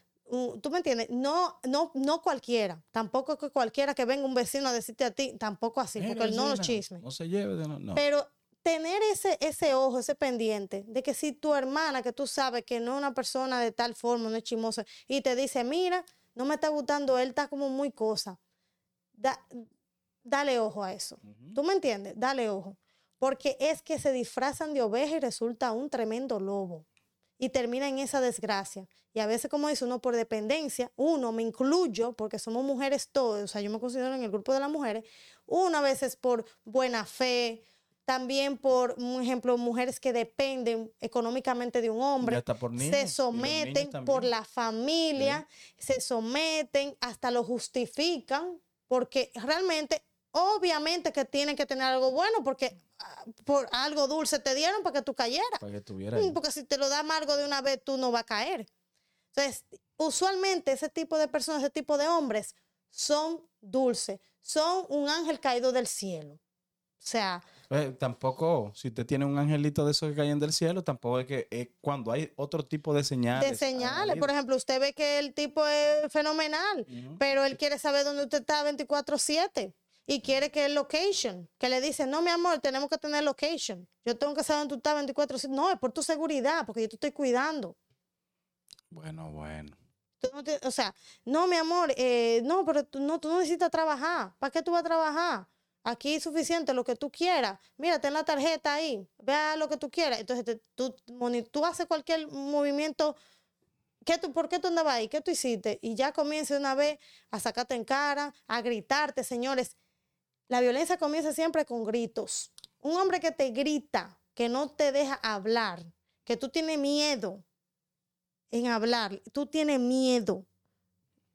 ¿tú me entiendes? No, no, no cualquiera, tampoco que cualquiera que venga un vecino a decirte a ti, tampoco así, Mira, porque no los Zena, chismes. No se lleve de no. no. Pero tener ese, ese ojo, ese pendiente, de que si tu hermana, que tú sabes que no es una persona de tal forma, no es chismosa, y te dice, mira, no me está gustando, él está como muy cosa, da- dale ojo a eso. ¿Tú me entiendes? Dale ojo. Porque es que se disfrazan de oveja y resulta un tremendo lobo. Y termina en esa desgracia. Y a veces, como dice uno, por dependencia, uno, me incluyo, porque somos mujeres todos, o sea, yo me considero en el grupo de las mujeres, uno a veces por buena fe, también por, un ejemplo, mujeres que dependen económicamente de un hombre, por niños, se someten por la familia, se someten, hasta lo justifican, porque realmente, obviamente que tienen que tener algo bueno, porque ah, por algo dulce te dieron para que tú cayeras. Para que estuviera Mm. Porque si te lo da amargo de una vez, tú no vas a caer. Entonces, usualmente ese tipo de personas, ese tipo de hombres, son dulces, son un ángel caído del cielo. O sea, Eh, tampoco, si usted tiene un angelito de esos que caen del cielo, tampoco es que es cuando hay otro tipo de señales. de señales. Por ejemplo, usted ve que el tipo es fenomenal, pero él quiere saber dónde usted está 24/7 y quiere que el location, que le dice, no, mi amor, tenemos que tener location. Yo tengo que saber dónde tú estás 24/7. No, es por tu seguridad, porque yo te estoy cuidando. Bueno, bueno. Tú no te- o sea, no, mi amor, eh, no, pero tú no, tú no necesitas trabajar. ¿Para qué tú vas a trabajar? Aquí es suficiente lo que tú quieras. Mira, ten la tarjeta ahí. Vea lo que tú quieras. Entonces, tú, haces cualquier movimiento. ¿Qué tú, ¿Por qué tú andabas ahí? ¿Qué tú hiciste? Y ya comienza una vez a sacarte en cara, a gritarte, señores. La violencia comienza siempre con gritos. Un hombre que te grita, que no te deja hablar, que tú tienes miedo en hablar, tú tienes miedo.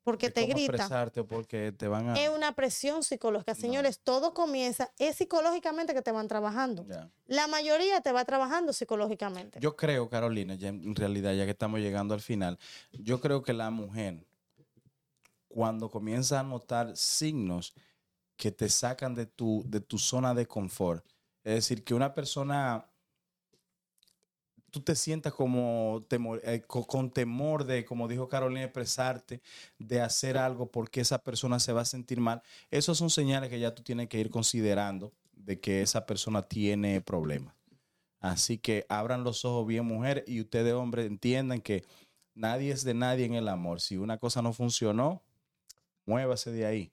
Porque te grita. o porque te van a... Es una presión psicológica. Señores, todo comienza, es psicológicamente que te van trabajando. La mayoría te va trabajando psicológicamente. Yo creo, Carolina, ya en realidad, ya que estamos llegando al final, yo creo que la mujer, cuando comienza a notar signos que te sacan de tu, de tu zona de confort, es decir, que una persona, tú te sientas como temor- eh, co- con temor de, como dijo Carolina, expresarte, de hacer algo porque esa persona se va a sentir mal, esos son señales que ya tú tienes que ir considerando de que esa persona tiene problemas. Así que abran los ojos bien, mujer, y ustedes, hombres, entiendan que nadie es de nadie en el amor. Si una cosa no funcionó, muévase de ahí,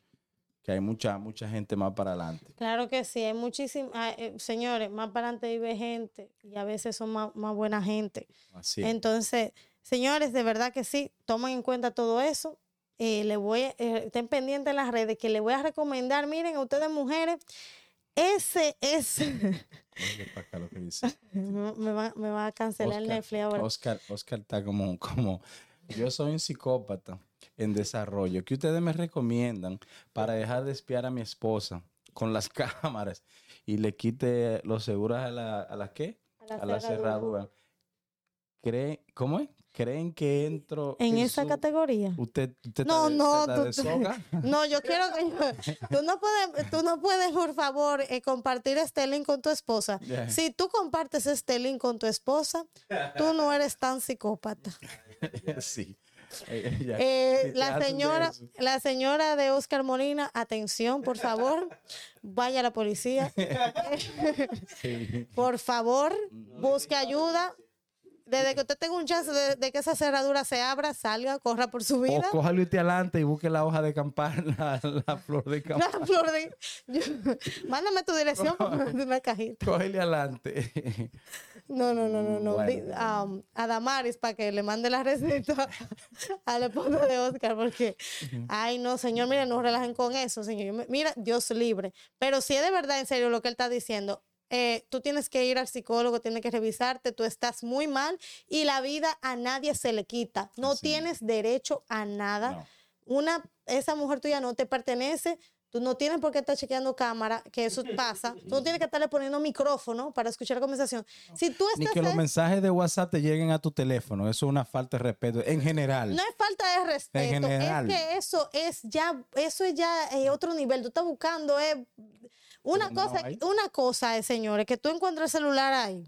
que hay mucha, mucha gente más para adelante. Claro que sí, hay muchísimos, señores, más para adelante vive gente y a veces son más, más buena gente. Así es. Entonces, señores, de verdad que sí, tomen en cuenta todo eso. Eh, le voy, eh, estén pendientes en las redes que les voy a recomendar, miren, a ustedes mujeres, ese es, me va, me va a cancelar Oscar, Netflix ahora. Oscar, Oscar está como, como, yo soy un psicópata en desarrollo. ¿Qué ustedes me recomiendan para dejar de espiar a mi esposa con las cámaras y le quite los seguros a la, a la qué? A la a la cerradura. ¿Creen, ¿Cómo es? ¿Creen que entro En esa su- categoría. ¿Usted, usted No, de- no, tú-? No, yo quiero que tú no puedes, tú no puedes, por favor, eh, compartir este link con tu esposa. Si tú compartes este link con tu esposa, tú no eres tan psicópata. sí. Eh, la señora, la señora de Oscar Molina, atención, por favor, vaya a la policía. Por favor, busque ayuda. Desde que usted tenga un chance de, de que esa cerradura se abra, salga, corra por su O vida. cójalo usted adelante y busque la hoja de campana, la, la flor de campana. La flor de- yo- mándame tu dirección una cajita. Cógele adelante. No, no, no, no, no. Bueno, um, a Damaris para que le mande la receta a la esposa de Oscar, porque, ay, no, señor, mire, no relajen con eso, señor. Mira, Dios libre. Pero si es de verdad, en serio, lo que él está diciendo, eh, tú tienes que ir al psicólogo, tienes que revisarte, tú estás muy mal y la vida a nadie se le quita. No tienes derecho a nada. No. Una, esa mujer tuya no te pertenece. Tú no tienes por qué estar chequeando cámara, que eso pasa. Tú no tienes que estarle poniendo micrófono para escuchar la conversación. Si tú Ni estás que los en- mensajes de WhatsApp te lleguen a tu teléfono. Eso es una falta de respeto en general. No es falta de respeto, general. es que eso es ya, eso es ya eh, otro nivel. Tú estás buscando eh, una no cosa, hay. una cosa es, señores, que tú encuentres el celular ahí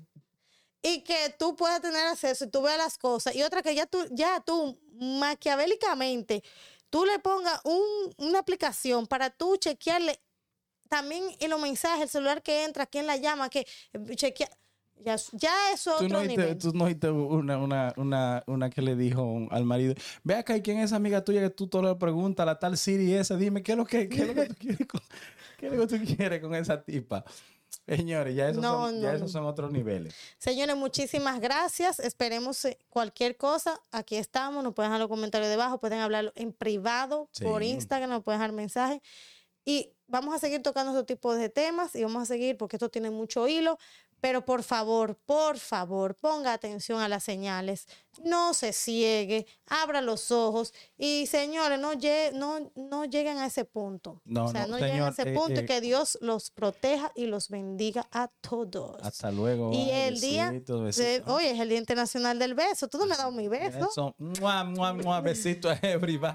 y que tú puedas tener acceso y tú veas las cosas y otra que ya tú, ya tú maquiavélicamente tú le pongas un- una aplicación para tú chequearle también en los mensajes, el celular que entra, quién la llama, que eh, chequea. Ya, ya eso otro no, nivel. tú no oíste una, una, una, una que le dijo al marido, ve acá, ¿y quién es esa amiga tuya que tú todo le preguntas, la tal Siri esa? Dime, ¿qué es lo que, qué es lo que tú quieres con, qué es lo que tú quieres con esa tipa? Señores, ya esos, No, son, ya no, esos son otros niveles. Señores, muchísimas gracias. Esperemos eh, cualquier cosa. Aquí estamos. Nos pueden dejar los comentarios debajo. Pueden hablarlo en privado por. Instagram. Nos pueden dejar mensajes. Y vamos a seguir tocando este tipo de temas y vamos a seguir porque esto tiene mucho hilo. Pero por favor, por favor, ponga atención a las señales. No se ciegue, abra los ojos. Y señores, no, lle- no, no lleguen a ese punto. No, o sea, no, no, lleguen a ese eh, punto y eh, que Dios los proteja y los bendiga a todos. Hasta luego. Y el día, de- hoy es el Día Internacional del Beso. Tú no me has dado mi beso. Eso, mua, mua, mua, besito a everybody.